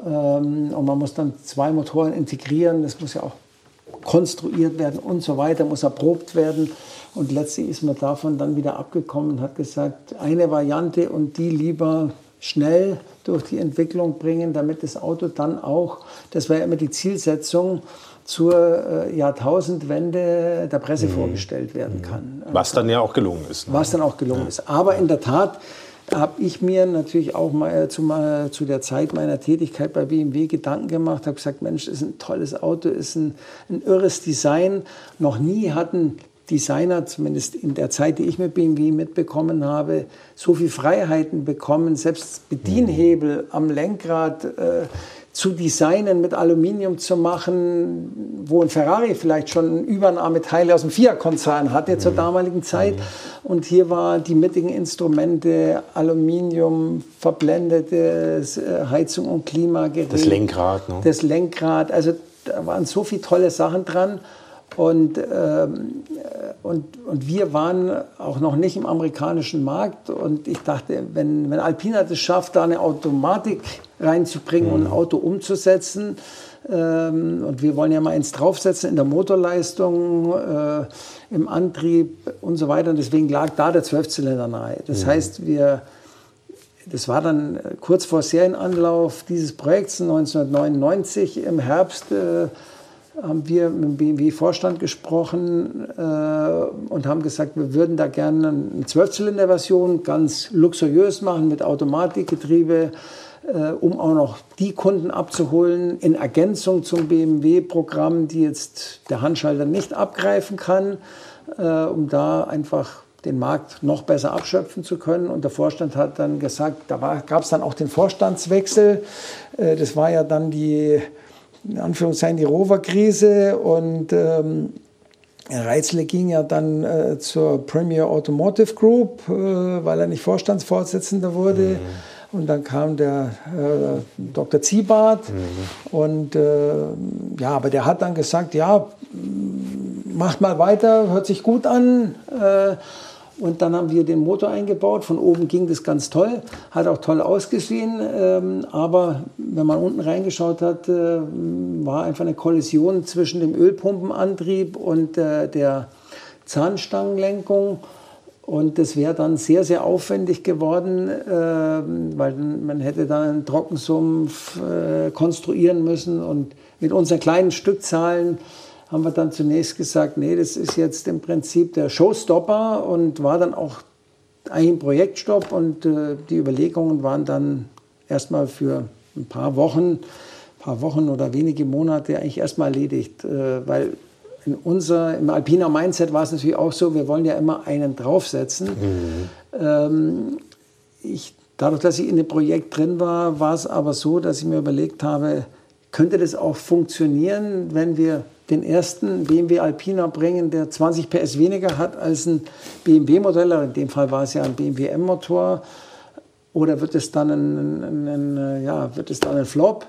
Ähm, und man muss dann zwei Motoren integrieren, das muss ja auch konstruiert werden und so weiter, muss erprobt werden. Und letztlich ist man davon dann wieder abgekommen und hat gesagt, eine Variante und die lieber schnell durch die Entwicklung bringen, damit das Auto dann auch, das war ja immer die Zielsetzung, zur äh, Jahrtausendwende der Presse mhm. vorgestellt werden kann. Was dann ja auch gelungen ist. Ne? Was dann auch gelungen ja. ist. Aber in der Tat habe ich mir natürlich auch mal äh, zu, mal zu, der Zeit meiner Tätigkeit bei BMW Gedanken gemacht, habe gesagt, Mensch, ist ein tolles Auto, ist ein, ein irres Design. Noch nie hatten Designer, zumindest in der Zeit, die ich mit BMW mitbekommen habe, so viel Freiheiten bekommen, selbst Bedienhebel am Lenkrad äh, zu designen, mit Aluminium zu machen, wo ein Ferrari vielleicht schon Übernahmeteile aus dem Fiat-Konzern hatte mhm. zur damaligen Zeit. Mhm. Und hier waren die mittigen Instrumente, Aluminium, verblendetes äh, Heizung und Klimagerät. Das Lenkrad. Ne? Das Lenkrad. Also da waren so viele tolle Sachen dran. Und, ähm, und, und wir waren auch noch nicht im amerikanischen Markt. Und ich dachte, wenn, wenn Alpina das schafft, da eine Automatik reinzubringen mhm. und ein Auto umzusetzen, ähm, und wir wollen ja mal eins draufsetzen in der Motorleistung, äh, im Antrieb und so weiter. Und deswegen lag da der Zwölfzylinder nahe. Das mhm. heißt, wir, das war dann kurz vor Serienanlauf dieses Projekts 1999 im Herbst. Äh, haben wir mit dem BMW-Vorstand gesprochen äh, und haben gesagt, wir würden da gerne eine Zwölfzylinder-Version ganz luxuriös machen mit Automatikgetriebe, äh, um auch noch die Kunden abzuholen in Ergänzung zum BMW-Programm, die jetzt der Handschalter nicht abgreifen kann, äh, um da einfach den Markt noch besser abschöpfen zu können. Und der Vorstand hat dann gesagt, da gab es dann auch den Vorstandswechsel. Äh, das war ja dann die in Anführungszeichen die Rover-Krise und ähm, Reitzle ging ja dann äh, zur Premier Automotive Group, äh, weil er nicht Vorstandsvorsitzender wurde. Mhm. Und dann kam der äh, Dr. Ziebart. Mhm. Und äh, ja, aber der hat dann gesagt, ja, macht mal weiter, hört sich gut an. Äh, und dann haben wir den Motor eingebaut. Von oben ging das ganz toll, hat auch toll ausgesehen. Ähm, aber wenn man unten reingeschaut hat, äh, war einfach eine Kollision zwischen dem Ölpumpenantrieb und äh, der Zahnstangenlenkung. Und das wäre dann sehr, sehr aufwendig geworden, äh, weil man hätte dann einen Trockensumpf konstruieren müssen. Und mit unseren kleinen Stückzahlen haben wir dann zunächst gesagt, nee, das ist jetzt im Prinzip der Showstopper und war dann auch eigentlich ein Projektstopp und äh, die Überlegungen waren dann erstmal für ein paar Wochen, paar Wochen oder wenige Monate eigentlich erstmal erledigt, äh, weil in unser, im Alpina Mindset war es natürlich auch so, wir wollen ja immer einen draufsetzen. Mhm. Ähm, ich, dadurch, dass ich in dem Projekt drin war, war es aber so, dass ich mir überlegt habe, könnte das auch funktionieren, wenn wir den ersten BMW Alpina bringen, der 20 PS weniger hat als ein BMW-Modell. In dem Fall war es ja ein BMW M-Motor. Oder wird es dann ein, ein, ein, ja, wird es dann ein Flop?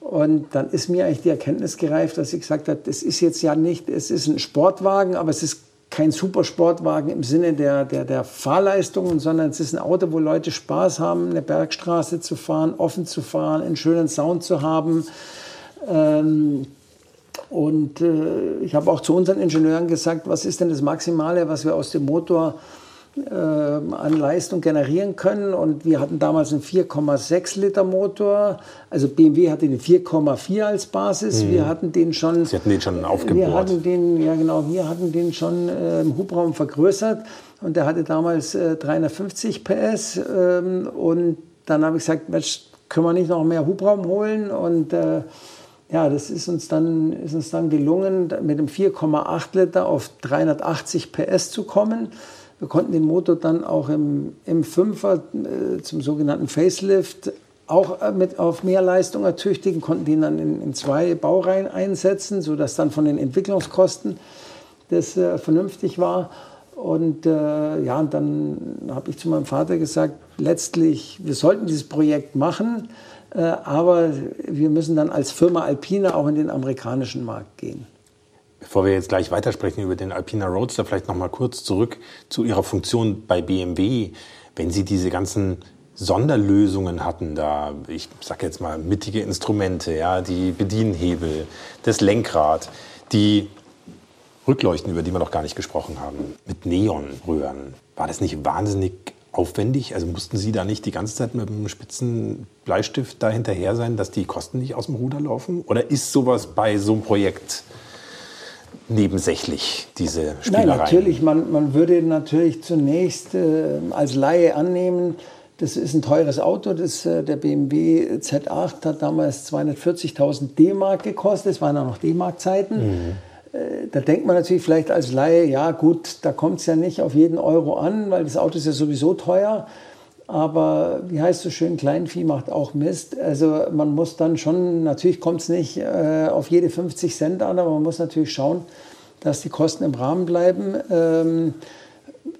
Und dann ist mir eigentlich die Erkenntnis gereift, dass ich gesagt habe, das ist jetzt ja nicht, es ist ein Sportwagen, aber es ist kein Supersportwagen im Sinne der, der, der Fahrleistungen, sondern es ist ein Auto, wo Leute Spaß haben, eine Bergstraße zu fahren, offen zu fahren, einen schönen Sound zu haben. Ähm, und äh, ich habe auch zu unseren Ingenieuren gesagt, was ist denn das Maximale, was wir aus dem Motor äh, an Leistung generieren können. Und wir hatten damals einen 4,6 Liter Motor. Also BMW hatte den 4,4 als Basis. Mhm. Wir hatten den schon. Sie hatten den schon aufgebohrt. Wir hatten den, ja genau, wir hatten den schon äh, im Hubraum vergrößert. Und der hatte damals äh, 350 PS. Ähm, und dann habe ich gesagt, Mensch, können wir nicht noch mehr Hubraum holen? Und äh, ja, das ist uns dann, ist uns dann gelungen, mit dem 4,8 Liter auf 380 PS zu kommen. Wir konnten den Motor dann auch im, im 5er äh, zum sogenannten Facelift auch äh, mit auf mehr Leistung ertüchtigen, konnten den dann in, in zwei Baureihen einsetzen, sodass dann von den Entwicklungskosten das äh, vernünftig war. Und äh, ja, dann habe ich zu meinem Vater gesagt, letztlich, wir sollten dieses Projekt machen. Äh, aber wir müssen dann als Firma Alpina auch in den amerikanischen Markt gehen. Bevor wir jetzt gleich weitersprechen über den Alpina Roadster, vielleicht noch mal kurz zurück zu Ihrer Funktion bei BMW. Wenn Sie diese ganzen Sonderlösungen hatten, da ich sage jetzt mal mittige Instrumente, ja, die Bedienhebel, das Lenkrad, die Rückleuchten, über die wir noch gar nicht gesprochen haben, mit Neonröhren, war das nicht wahnsinnig aufwendig? Also mussten Sie da nicht die ganze Zeit mit einem spitzen Bleistift da hinterher sein, dass die Kosten nicht aus dem Ruder laufen? Oder ist sowas bei so einem Projekt nebensächlich, diese Spielerei? Nein, natürlich. Man, man würde natürlich zunächst äh, als Laie annehmen, das ist ein teures Auto. Das, äh, der BMW Z8 hat damals 240.000 D-Mark gekostet. Das waren auch noch D-Mark-Zeiten. Mhm. Äh, da denkt man natürlich vielleicht als Laie, ja gut, da kommt es ja nicht auf jeden Euro an, weil das Auto ist ja sowieso teuer. Aber wie heißt es so schön, Kleinvieh macht auch Mist. Also man muss dann schon, natürlich kommt es nicht äh, auf jede 50 Cent an, aber man muss natürlich schauen, dass die Kosten im Rahmen bleiben. Ähm,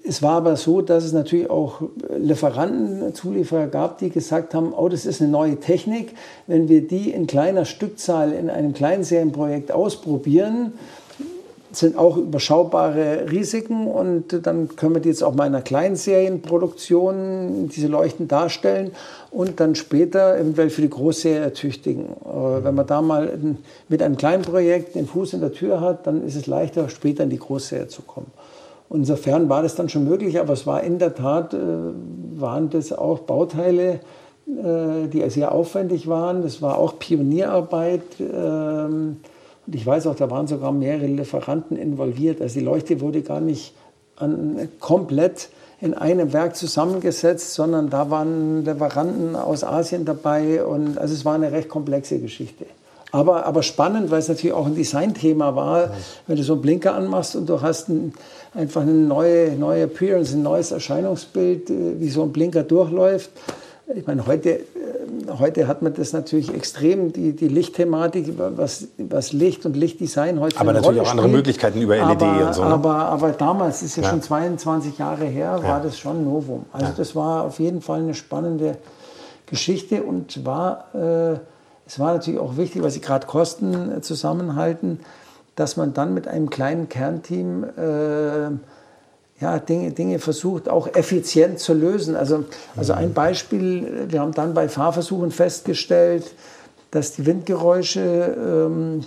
es war aber so, dass es natürlich auch Lieferanten, Zulieferer gab, die gesagt haben, oh, das ist eine neue Technik. Wenn wir die in kleiner Stückzahl in einem Kleinserienprojekt ausprobieren, sind auch überschaubare Risiken und dann können wir die jetzt auch mal in einer Kleinserienproduktion diese Leuchten darstellen und dann später eventuell für die Großserie ertüchtigen. Wenn man da mal mit einem kleinen Projekt den Fuß in der Tür hat, dann ist es leichter, später in die Großserie zu kommen. Insofern war das dann schon möglich, aber es war in der Tat, äh, waren das auch Bauteile, äh, die sehr aufwendig waren. Das war auch Pionierarbeit. Und ich weiß auch, da waren sogar mehrere Lieferanten involviert. Also die Leuchte wurde gar nicht an, komplett in einem Werk zusammengesetzt, sondern da waren Lieferanten aus Asien dabei. Und also es war eine recht komplexe Geschichte. Aber, aber spannend, weil es natürlich auch ein Designthema war, wenn du so einen Blinker anmachst und du hast ein, einfach eine neue, neue Appearance, ein neues Erscheinungsbild, äh, wie so ein Blinker durchläuft. Ich meine, heute, äh, heute hat man das natürlich extrem, die, die Lichtthematik, was, was Licht und Lichtdesign heute Aber natürlich auch andere Möglichkeiten über LED aber, und so. Ne? Aber, aber damals, ist ja, ja, schon 22 Jahre her, war ja. das schon Novum. Also ja. das war auf jeden Fall eine spannende Geschichte und war, äh, es war natürlich auch wichtig, weil Sie gerade Kosten äh, zusammenhalten, dass man dann mit einem kleinen Kernteam äh, ja, Dinge, Dinge versucht, auch effizient zu lösen. Also, also ein Beispiel, wir haben dann bei Fahrversuchen festgestellt, dass die Windgeräusche ähm,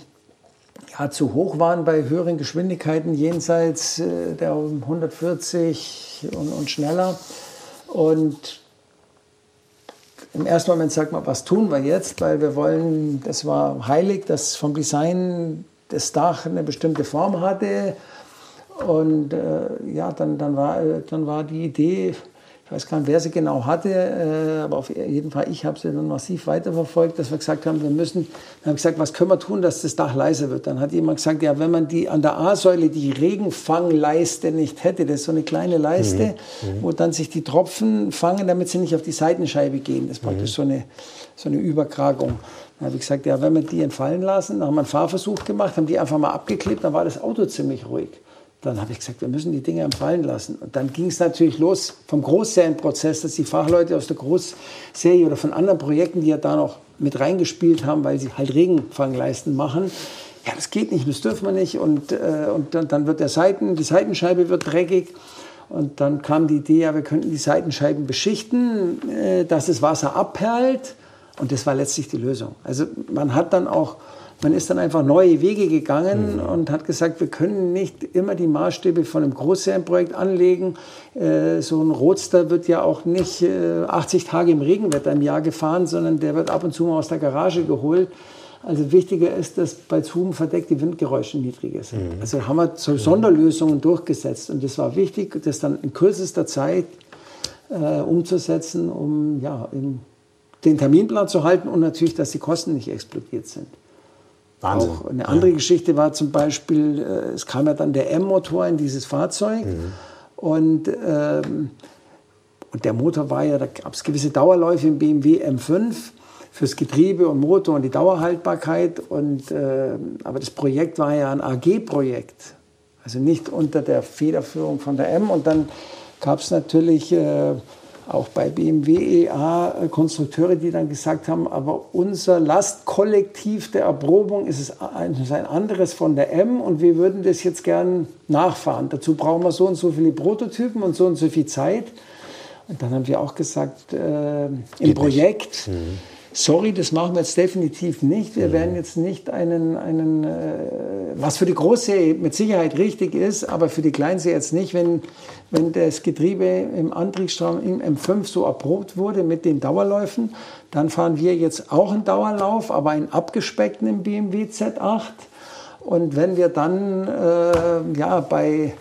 ja, zu hoch waren bei höheren Geschwindigkeiten jenseits äh, der 140 und, und schneller. Und im ersten Moment sagt man, was tun wir jetzt? Weil wir wollen, das war heilig, dass vom Design das Dach eine bestimmte Form hatte. Und äh, ja, dann, dann, war, dann war die Idee, ich weiß gar nicht, wer sie genau hatte, äh, aber auf jeden Fall, ich habe sie dann massiv weiterverfolgt, dass wir gesagt haben, wir müssen, wir haben gesagt, was können wir tun, dass das Dach leiser wird. Dann hat jemand gesagt, ja, wenn man die an der A-Säule die Regenfangleiste nicht hätte, das ist so eine kleine Leiste, mhm. mhm. wo dann sich die Tropfen fangen, damit sie nicht auf die Seitenscheibe gehen. Das ist praktisch mhm. so, eine, so eine Überkragung. Dann habe ich gesagt, ja, wenn wir die entfallen lassen, dann haben wir einen Fahrversuch gemacht, haben die einfach mal abgeklebt, dann war das Auto ziemlich ruhig. Dann habe ich gesagt, wir müssen die Dinge entfallen lassen. Und dann ging es natürlich los vom Großserienprozess, dass die Fachleute aus der Großserie oder von anderen Projekten, die ja da noch mit reingespielt haben, weil sie halt Regenfangleisten machen, ja, das geht nicht, das dürfen wir nicht. Und, äh, und dann, dann wird der Seiten, die Seitenscheibe wird dreckig. Und dann kam die Idee, ja, wir könnten die Seitenscheiben beschichten, äh, dass das Wasser abperlt. Und das war letztlich die Lösung. Also man hat dann auch, man ist dann einfach neue Wege gegangen mhm. und hat gesagt, wir können nicht immer die Maßstäbe von einem Großserienprojekt anlegen. Äh, so ein Roadster wird ja auch nicht äh, 80 Tage im Regenwetter im Jahr gefahren, sondern der wird ab und zu mal aus der Garage geholt. Also wichtiger ist, dass bei Zoom verdeckte Windgeräusche niedriger sind. Mhm. Also haben wir so Sonderlösungen durchgesetzt und es war wichtig, das dann in kürzester Zeit äh, umzusetzen, um ja, den Terminplan zu halten und natürlich, dass die Kosten nicht explodiert sind. Wahnsinn. Auch eine andere ja. Geschichte war zum Beispiel, äh, es kam ja dann der M-Motor in dieses Fahrzeug mhm. und, ähm, und der Motor war ja, da gab es gewisse Dauerläufe im BMW M5 fürs Getriebe und Motor und die Dauerhaltbarkeit. Und, äh, aber das Projekt war ja ein AG-Projekt, also nicht unter der Federführung von der M. Und dann gab es natürlich äh, auch bei BMW EA Konstrukteure, die dann gesagt haben, aber unser Lastkollektiv der Erprobung ist, es ein, ist ein anderes von der M und wir würden das jetzt gern nachfahren. Dazu brauchen wir so und so viele Prototypen und so und so viel Zeit. Und dann haben wir auch gesagt, äh, im Projekt, mhm. Sorry, das machen wir jetzt definitiv nicht. Wir werden jetzt nicht einen, einen äh, was für die Großserie mit Sicherheit richtig ist, aber für die Kleinserie jetzt nicht, wenn, wenn das Getriebe im Antriebsstrom im M5 so erprobt wurde mit den Dauerläufen, dann fahren wir jetzt auch einen Dauerlauf, aber einen abgespeckten im BMW Z8. Und wenn wir dann äh, ja, bei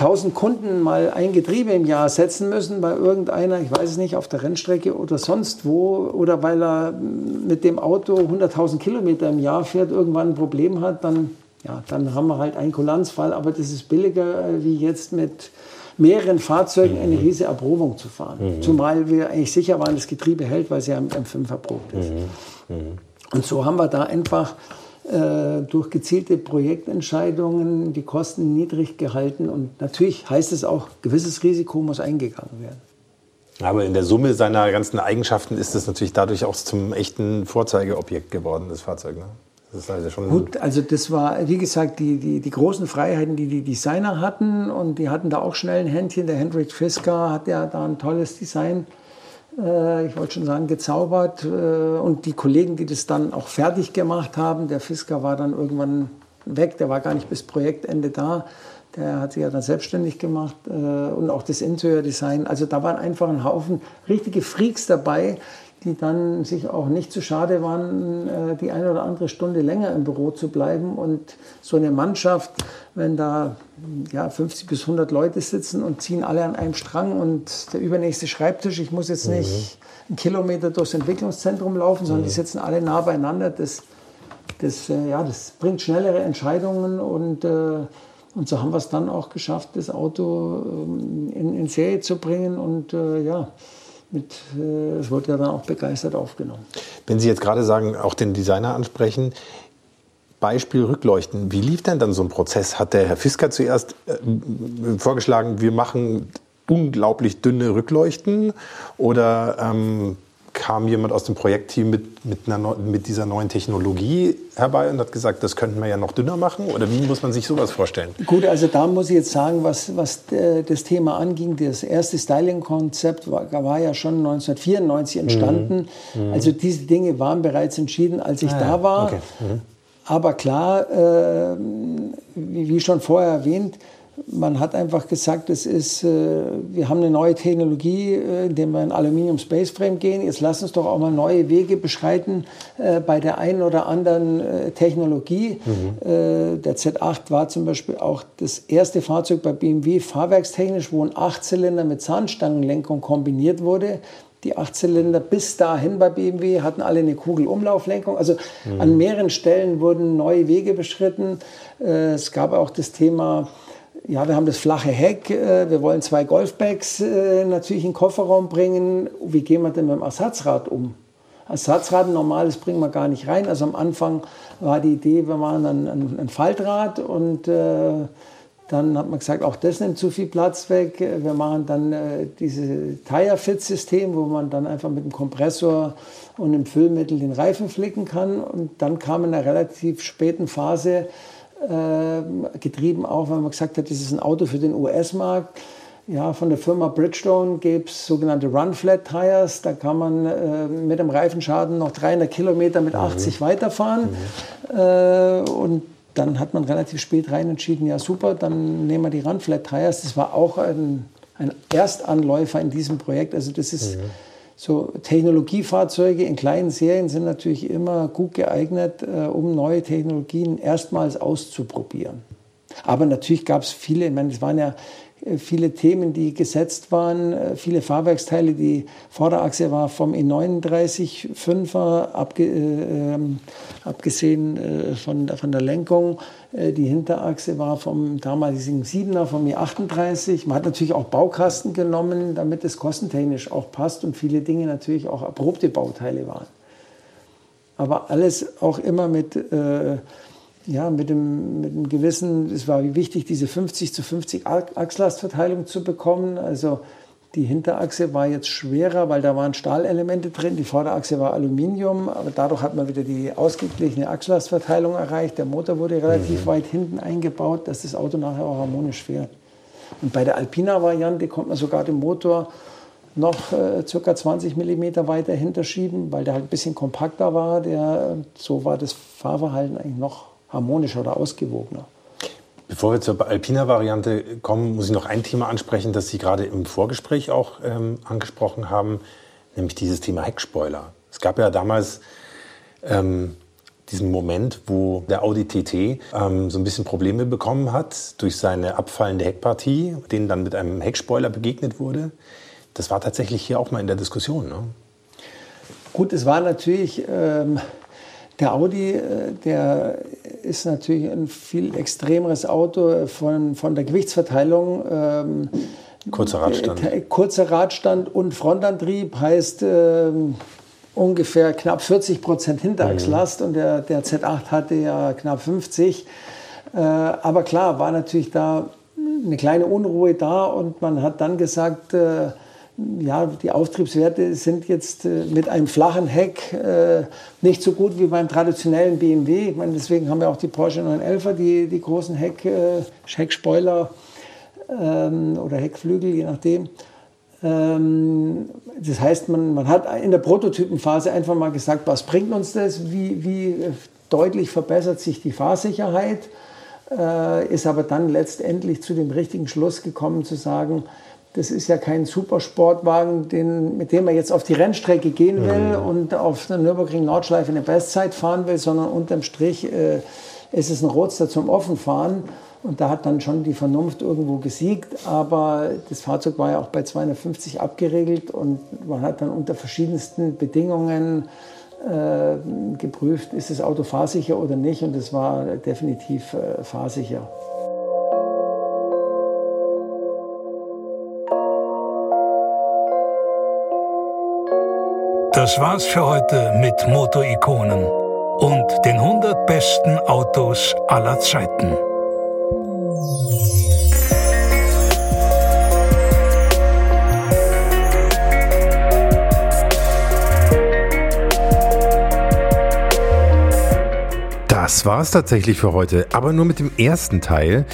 1000 Kunden mal ein Getriebe im Jahr setzen müssen bei irgendeiner, ich weiß es nicht, auf der Rennstrecke oder sonst wo, oder weil er mit dem Auto 100.000 Kilometer im Jahr fährt, irgendwann ein Problem hat, dann, ja, dann haben wir halt einen Kulanzfall. Aber das ist billiger, wie jetzt mit mehreren Fahrzeugen eine mhm. riesige Erprobung zu fahren. Mhm. Zumal wir eigentlich sicher waren, das Getriebe hält, weil es ja im M5 erprobt ist. Mhm. mhm. Und so haben wir da einfach durch gezielte Projektentscheidungen die Kosten niedrig gehalten. Und natürlich heißt es auch, gewisses Risiko muss eingegangen werden. Aber in der Summe seiner ganzen Eigenschaften ist es natürlich dadurch auch zum echten Vorzeigeobjekt geworden, das Fahrzeug. Ne? Das ist also schon Gut, also das war, wie gesagt, die, die, die großen Freiheiten, die die Designer hatten. Und die hatten da auch schnell ein Händchen. Der Hendrik Fisker hat ja da ein tolles Design äh, ich wollte schon sagen, gezaubert. Äh, und die Kollegen, die das dann auch fertig gemacht haben, der Fisker war dann irgendwann weg, der war gar nicht bis Projektende da. Der hat sich ja dann selbstständig gemacht äh, und auch das Interior-Design. Also da waren einfach ein Haufen richtige Freaks dabei, die dann sich auch nicht zu schade waren, äh, die eine oder andere Stunde länger im Büro zu bleiben. Und so eine Mannschaft, wenn da ja, 50 bis 100 Leute sitzen und ziehen alle an einem Strang und der übernächste Schreibtisch, ich muss jetzt nicht mhm. einen Kilometer durchs Entwicklungszentrum laufen, sondern mhm. die sitzen alle nah beieinander. Das, das, äh, ja, das bringt schnellere Entscheidungen und äh, und so haben wir es dann auch geschafft, das Auto ähm, in, in Serie zu bringen. Und ja, mit, äh, es wurde ja dann auch begeistert aufgenommen. Wenn Sie jetzt gerade sagen, auch den Designer ansprechen, Beispiel Rückleuchten. Wie lief denn dann so ein Prozess? Hat der Herr Fisker zuerst äh, vorgeschlagen, wir machen unglaublich dünne Rückleuchten? Oder ähm, kam jemand aus dem Projektteam mit, mit, einer, mit dieser neuen Technologie herbei und hat gesagt, das könnten wir ja noch dünner machen? Oder wie muss man sich sowas vorstellen? Gut, also da muss ich jetzt sagen, was, was äh, das Thema anging, das erste Styling-Konzept war, war, ja schon 1994 entstanden. Mhm. mhm. Also diese Dinge waren bereits entschieden, als ich ah, da war. Okay. Mhm. Aber klar, äh, wie, wie schon vorher erwähnt, man hat einfach gesagt, es ist, äh, wir haben eine neue Technologie, äh, indem wir in Aluminium Spaceframe gehen. Jetzt lass uns doch auch mal neue Wege beschreiten äh, bei der einen oder anderen Technologie. Mhm. Der Z8 war zum Beispiel auch das erste Fahrzeug bei BMW fahrwerkstechnisch, wo ein Achtzylinder mit Zahnstangenlenkung kombiniert wurde. Die Achtzylinder bis dahin bei BMW hatten alle eine Kugelumlauflenkung. Also mhm. an mehreren Stellen wurden neue Wege beschritten. Es gab auch das Thema ja, wir haben das flache Heck, äh, wir wollen zwei Golfbags äh, natürlich in den Kofferraum bringen. Wie gehen wir denn mit dem Ersatzrad um? Ersatzrad, ein normales bringen wir gar nicht rein. Also am Anfang war die Idee, wir machen dann ein, ein Faltrad und äh, dann hat man gesagt, auch das nimmt zu viel Platz weg. Wir machen dann äh, dieses Tire-Fit-System, wo man dann einfach mit dem Kompressor und dem Füllmittel den Reifen flicken kann. Und dann kam in einer relativ späten Phase äh, getrieben, auch weil man gesagt hat, das ist ein Auto für den US-Markt. Ja, von der Firma Bridgestone gäbe es sogenannte Run-Flat Tires. Da kann man äh, mit dem Reifenschaden noch 300 Kilometer mit 80 mhm. weiterfahren. Mhm. Äh, und dann hat man relativ spät rein entschieden, ja super, dann nehmen wir die Run-Flat Tires. Das war auch ein, ein Erstanläufer in diesem Projekt. Also das ist mhm. So Technologiefahrzeuge in kleinen Serien sind natürlich immer gut geeignet, äh, um neue Technologien erstmals auszuprobieren. Aber natürlich gab es viele, ich meine, es waren ja viele Themen, die gesetzt waren, äh, viele Fahrwerksteile. Die Vorderachse war vom E39 5er, abge, äh, ähm, abgesehen äh, von, von der Lenkung. Äh, die Hinterachse war vom damaligen 7er, vom E38. Man hat natürlich auch Baukasten genommen, damit es kostentechnisch auch passt und viele Dinge natürlich auch erprobte Bauteile waren. Aber alles auch immer mit äh, ja, mit dem, mit dem gewissen, es war wichtig, diese 50 zu 50 Achslastverteilung zu bekommen. Also die Hinterachse war jetzt schwerer, weil da waren Stahlelemente drin. Die Vorderachse war Aluminium, aber dadurch hat man wieder die ausgeglichene Achslastverteilung erreicht. Der Motor wurde relativ mhm. weit hinten eingebaut, dass das Auto nachher auch harmonisch fährt. Und bei der Alpina-Variante konnte man sogar den Motor noch äh, circa 20 mm weiter hinterschieben, weil der halt ein bisschen kompakter war. Der, so war das Fahrverhalten eigentlich noch harmonischer oder ausgewogener. Bevor wir zur Alpina-Variante kommen, muss ich noch ein Thema ansprechen, das Sie gerade im Vorgespräch auch ähm, angesprochen haben, nämlich dieses Thema Heckspoiler. Es gab ja damals ähm, diesen Moment, wo der Audi TT ähm, so ein bisschen Probleme bekommen hat durch seine abfallende Heckpartie, denen dann mit einem Heckspoiler begegnet wurde. Das war tatsächlich hier auch mal in der Diskussion. Ne? Gut, es war natürlich ähm, der Audi, äh, der ist natürlich ein viel extremeres Auto von, von der Gewichtsverteilung. Ähm, kurzer Radstand. Äh, kurzer Radstand und Frontantrieb heißt äh, ungefähr knapp 40 Prozent Hinterachslast mhm. und der, der Z8 hatte ja knapp 50. Äh, aber klar, war natürlich da eine kleine Unruhe da und man hat dann gesagt, äh, ja, die Auftriebswerte sind jetzt äh, mit einem flachen Heck äh, nicht so gut wie beim traditionellen BMW. Ich meine, deswegen haben wir auch die Porsche 911er, die, die großen Heck, äh, Heckspoiler ähm, oder Heckflügel, je nachdem. Ähm, das heißt, man, man hat in der Prototypenphase einfach mal gesagt, was bringt uns das, wie, wie deutlich verbessert sich die Fahrsicherheit, äh, ist aber dann letztendlich zu dem richtigen Schluss gekommen zu sagen, das ist ja kein Supersportwagen, den, mit dem man jetzt auf die Rennstrecke gehen will mhm. und auf der Nürburgring Nordschleife eine Bestzeit fahren will, sondern unterm Strich äh, ist es ein Roadster zum Offenfahren. Und da hat dann schon die Vernunft irgendwo gesiegt, aber das Fahrzeug war ja auch bei 250 abgeregelt und man hat dann unter verschiedensten Bedingungen äh, geprüft, ist das Auto fahrsicher oder nicht und es war definitiv äh, fahrsicher. Das war's für heute mit Motorikonen und den 100 besten Autos aller Zeiten. Das war es tatsächlich für heute, aber nur mit dem ersten Teil.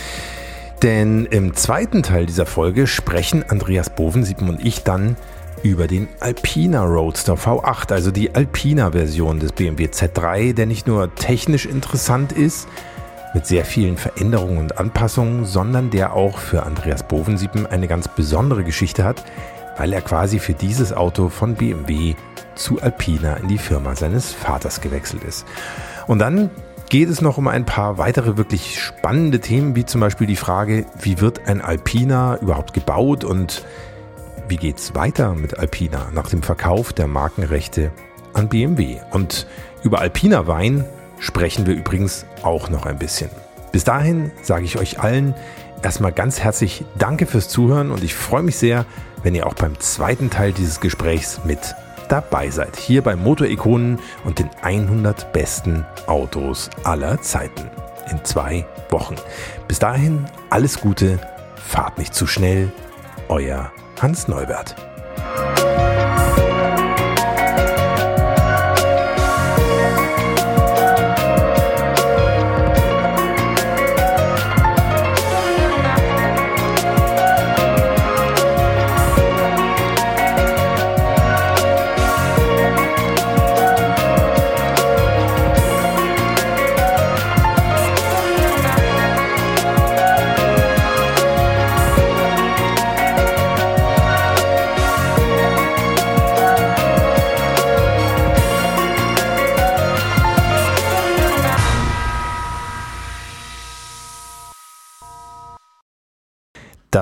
Denn im zweiten Teil dieser Folge sprechen Andreas Bovensiepen und ich dann über den Alpina Roadster V8, also die Alpina-Version des BMW Z3, der nicht nur technisch interessant ist, mit sehr vielen Veränderungen und Anpassungen, sondern der auch für Andreas Bovensiepen eine ganz besondere Geschichte hat, weil er quasi für dieses Auto von BMW zu Alpina in die Firma seines Vaters gewechselt ist. Und dann geht es noch um ein paar weitere wirklich spannende Themen, wie zum Beispiel die Frage, wie wird ein Alpina überhaupt gebaut und wie geht es weiter mit Alpina nach dem Verkauf der Markenrechte an BMW? Und über Alpina Wein sprechen wir übrigens auch noch ein bisschen. Bis dahin sage ich euch allen erstmal ganz herzlich Danke fürs Zuhören und ich freue mich sehr, wenn ihr auch beim zweiten Teil dieses Gesprächs mit dabei seid. Hier bei Motorikonen und den 100 besten Autos aller Zeiten. In zwei Wochen. Bis dahin alles Gute, fahrt nicht zu schnell. Euer Hans Neubert.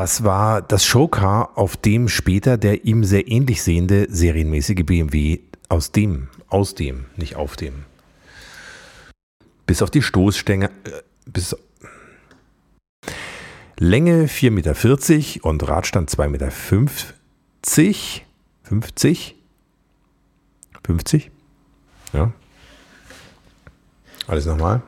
Das war das Showcar, auf dem später der ihm sehr ähnlich sehende serienmäßige BMW aus dem, aus dem, nicht auf dem. Bis auf die Stoßstänge, äh, bis Länge 4,40 Meter und Radstand 2,50 Meter. 50? 50? Ja. Alles nochmal.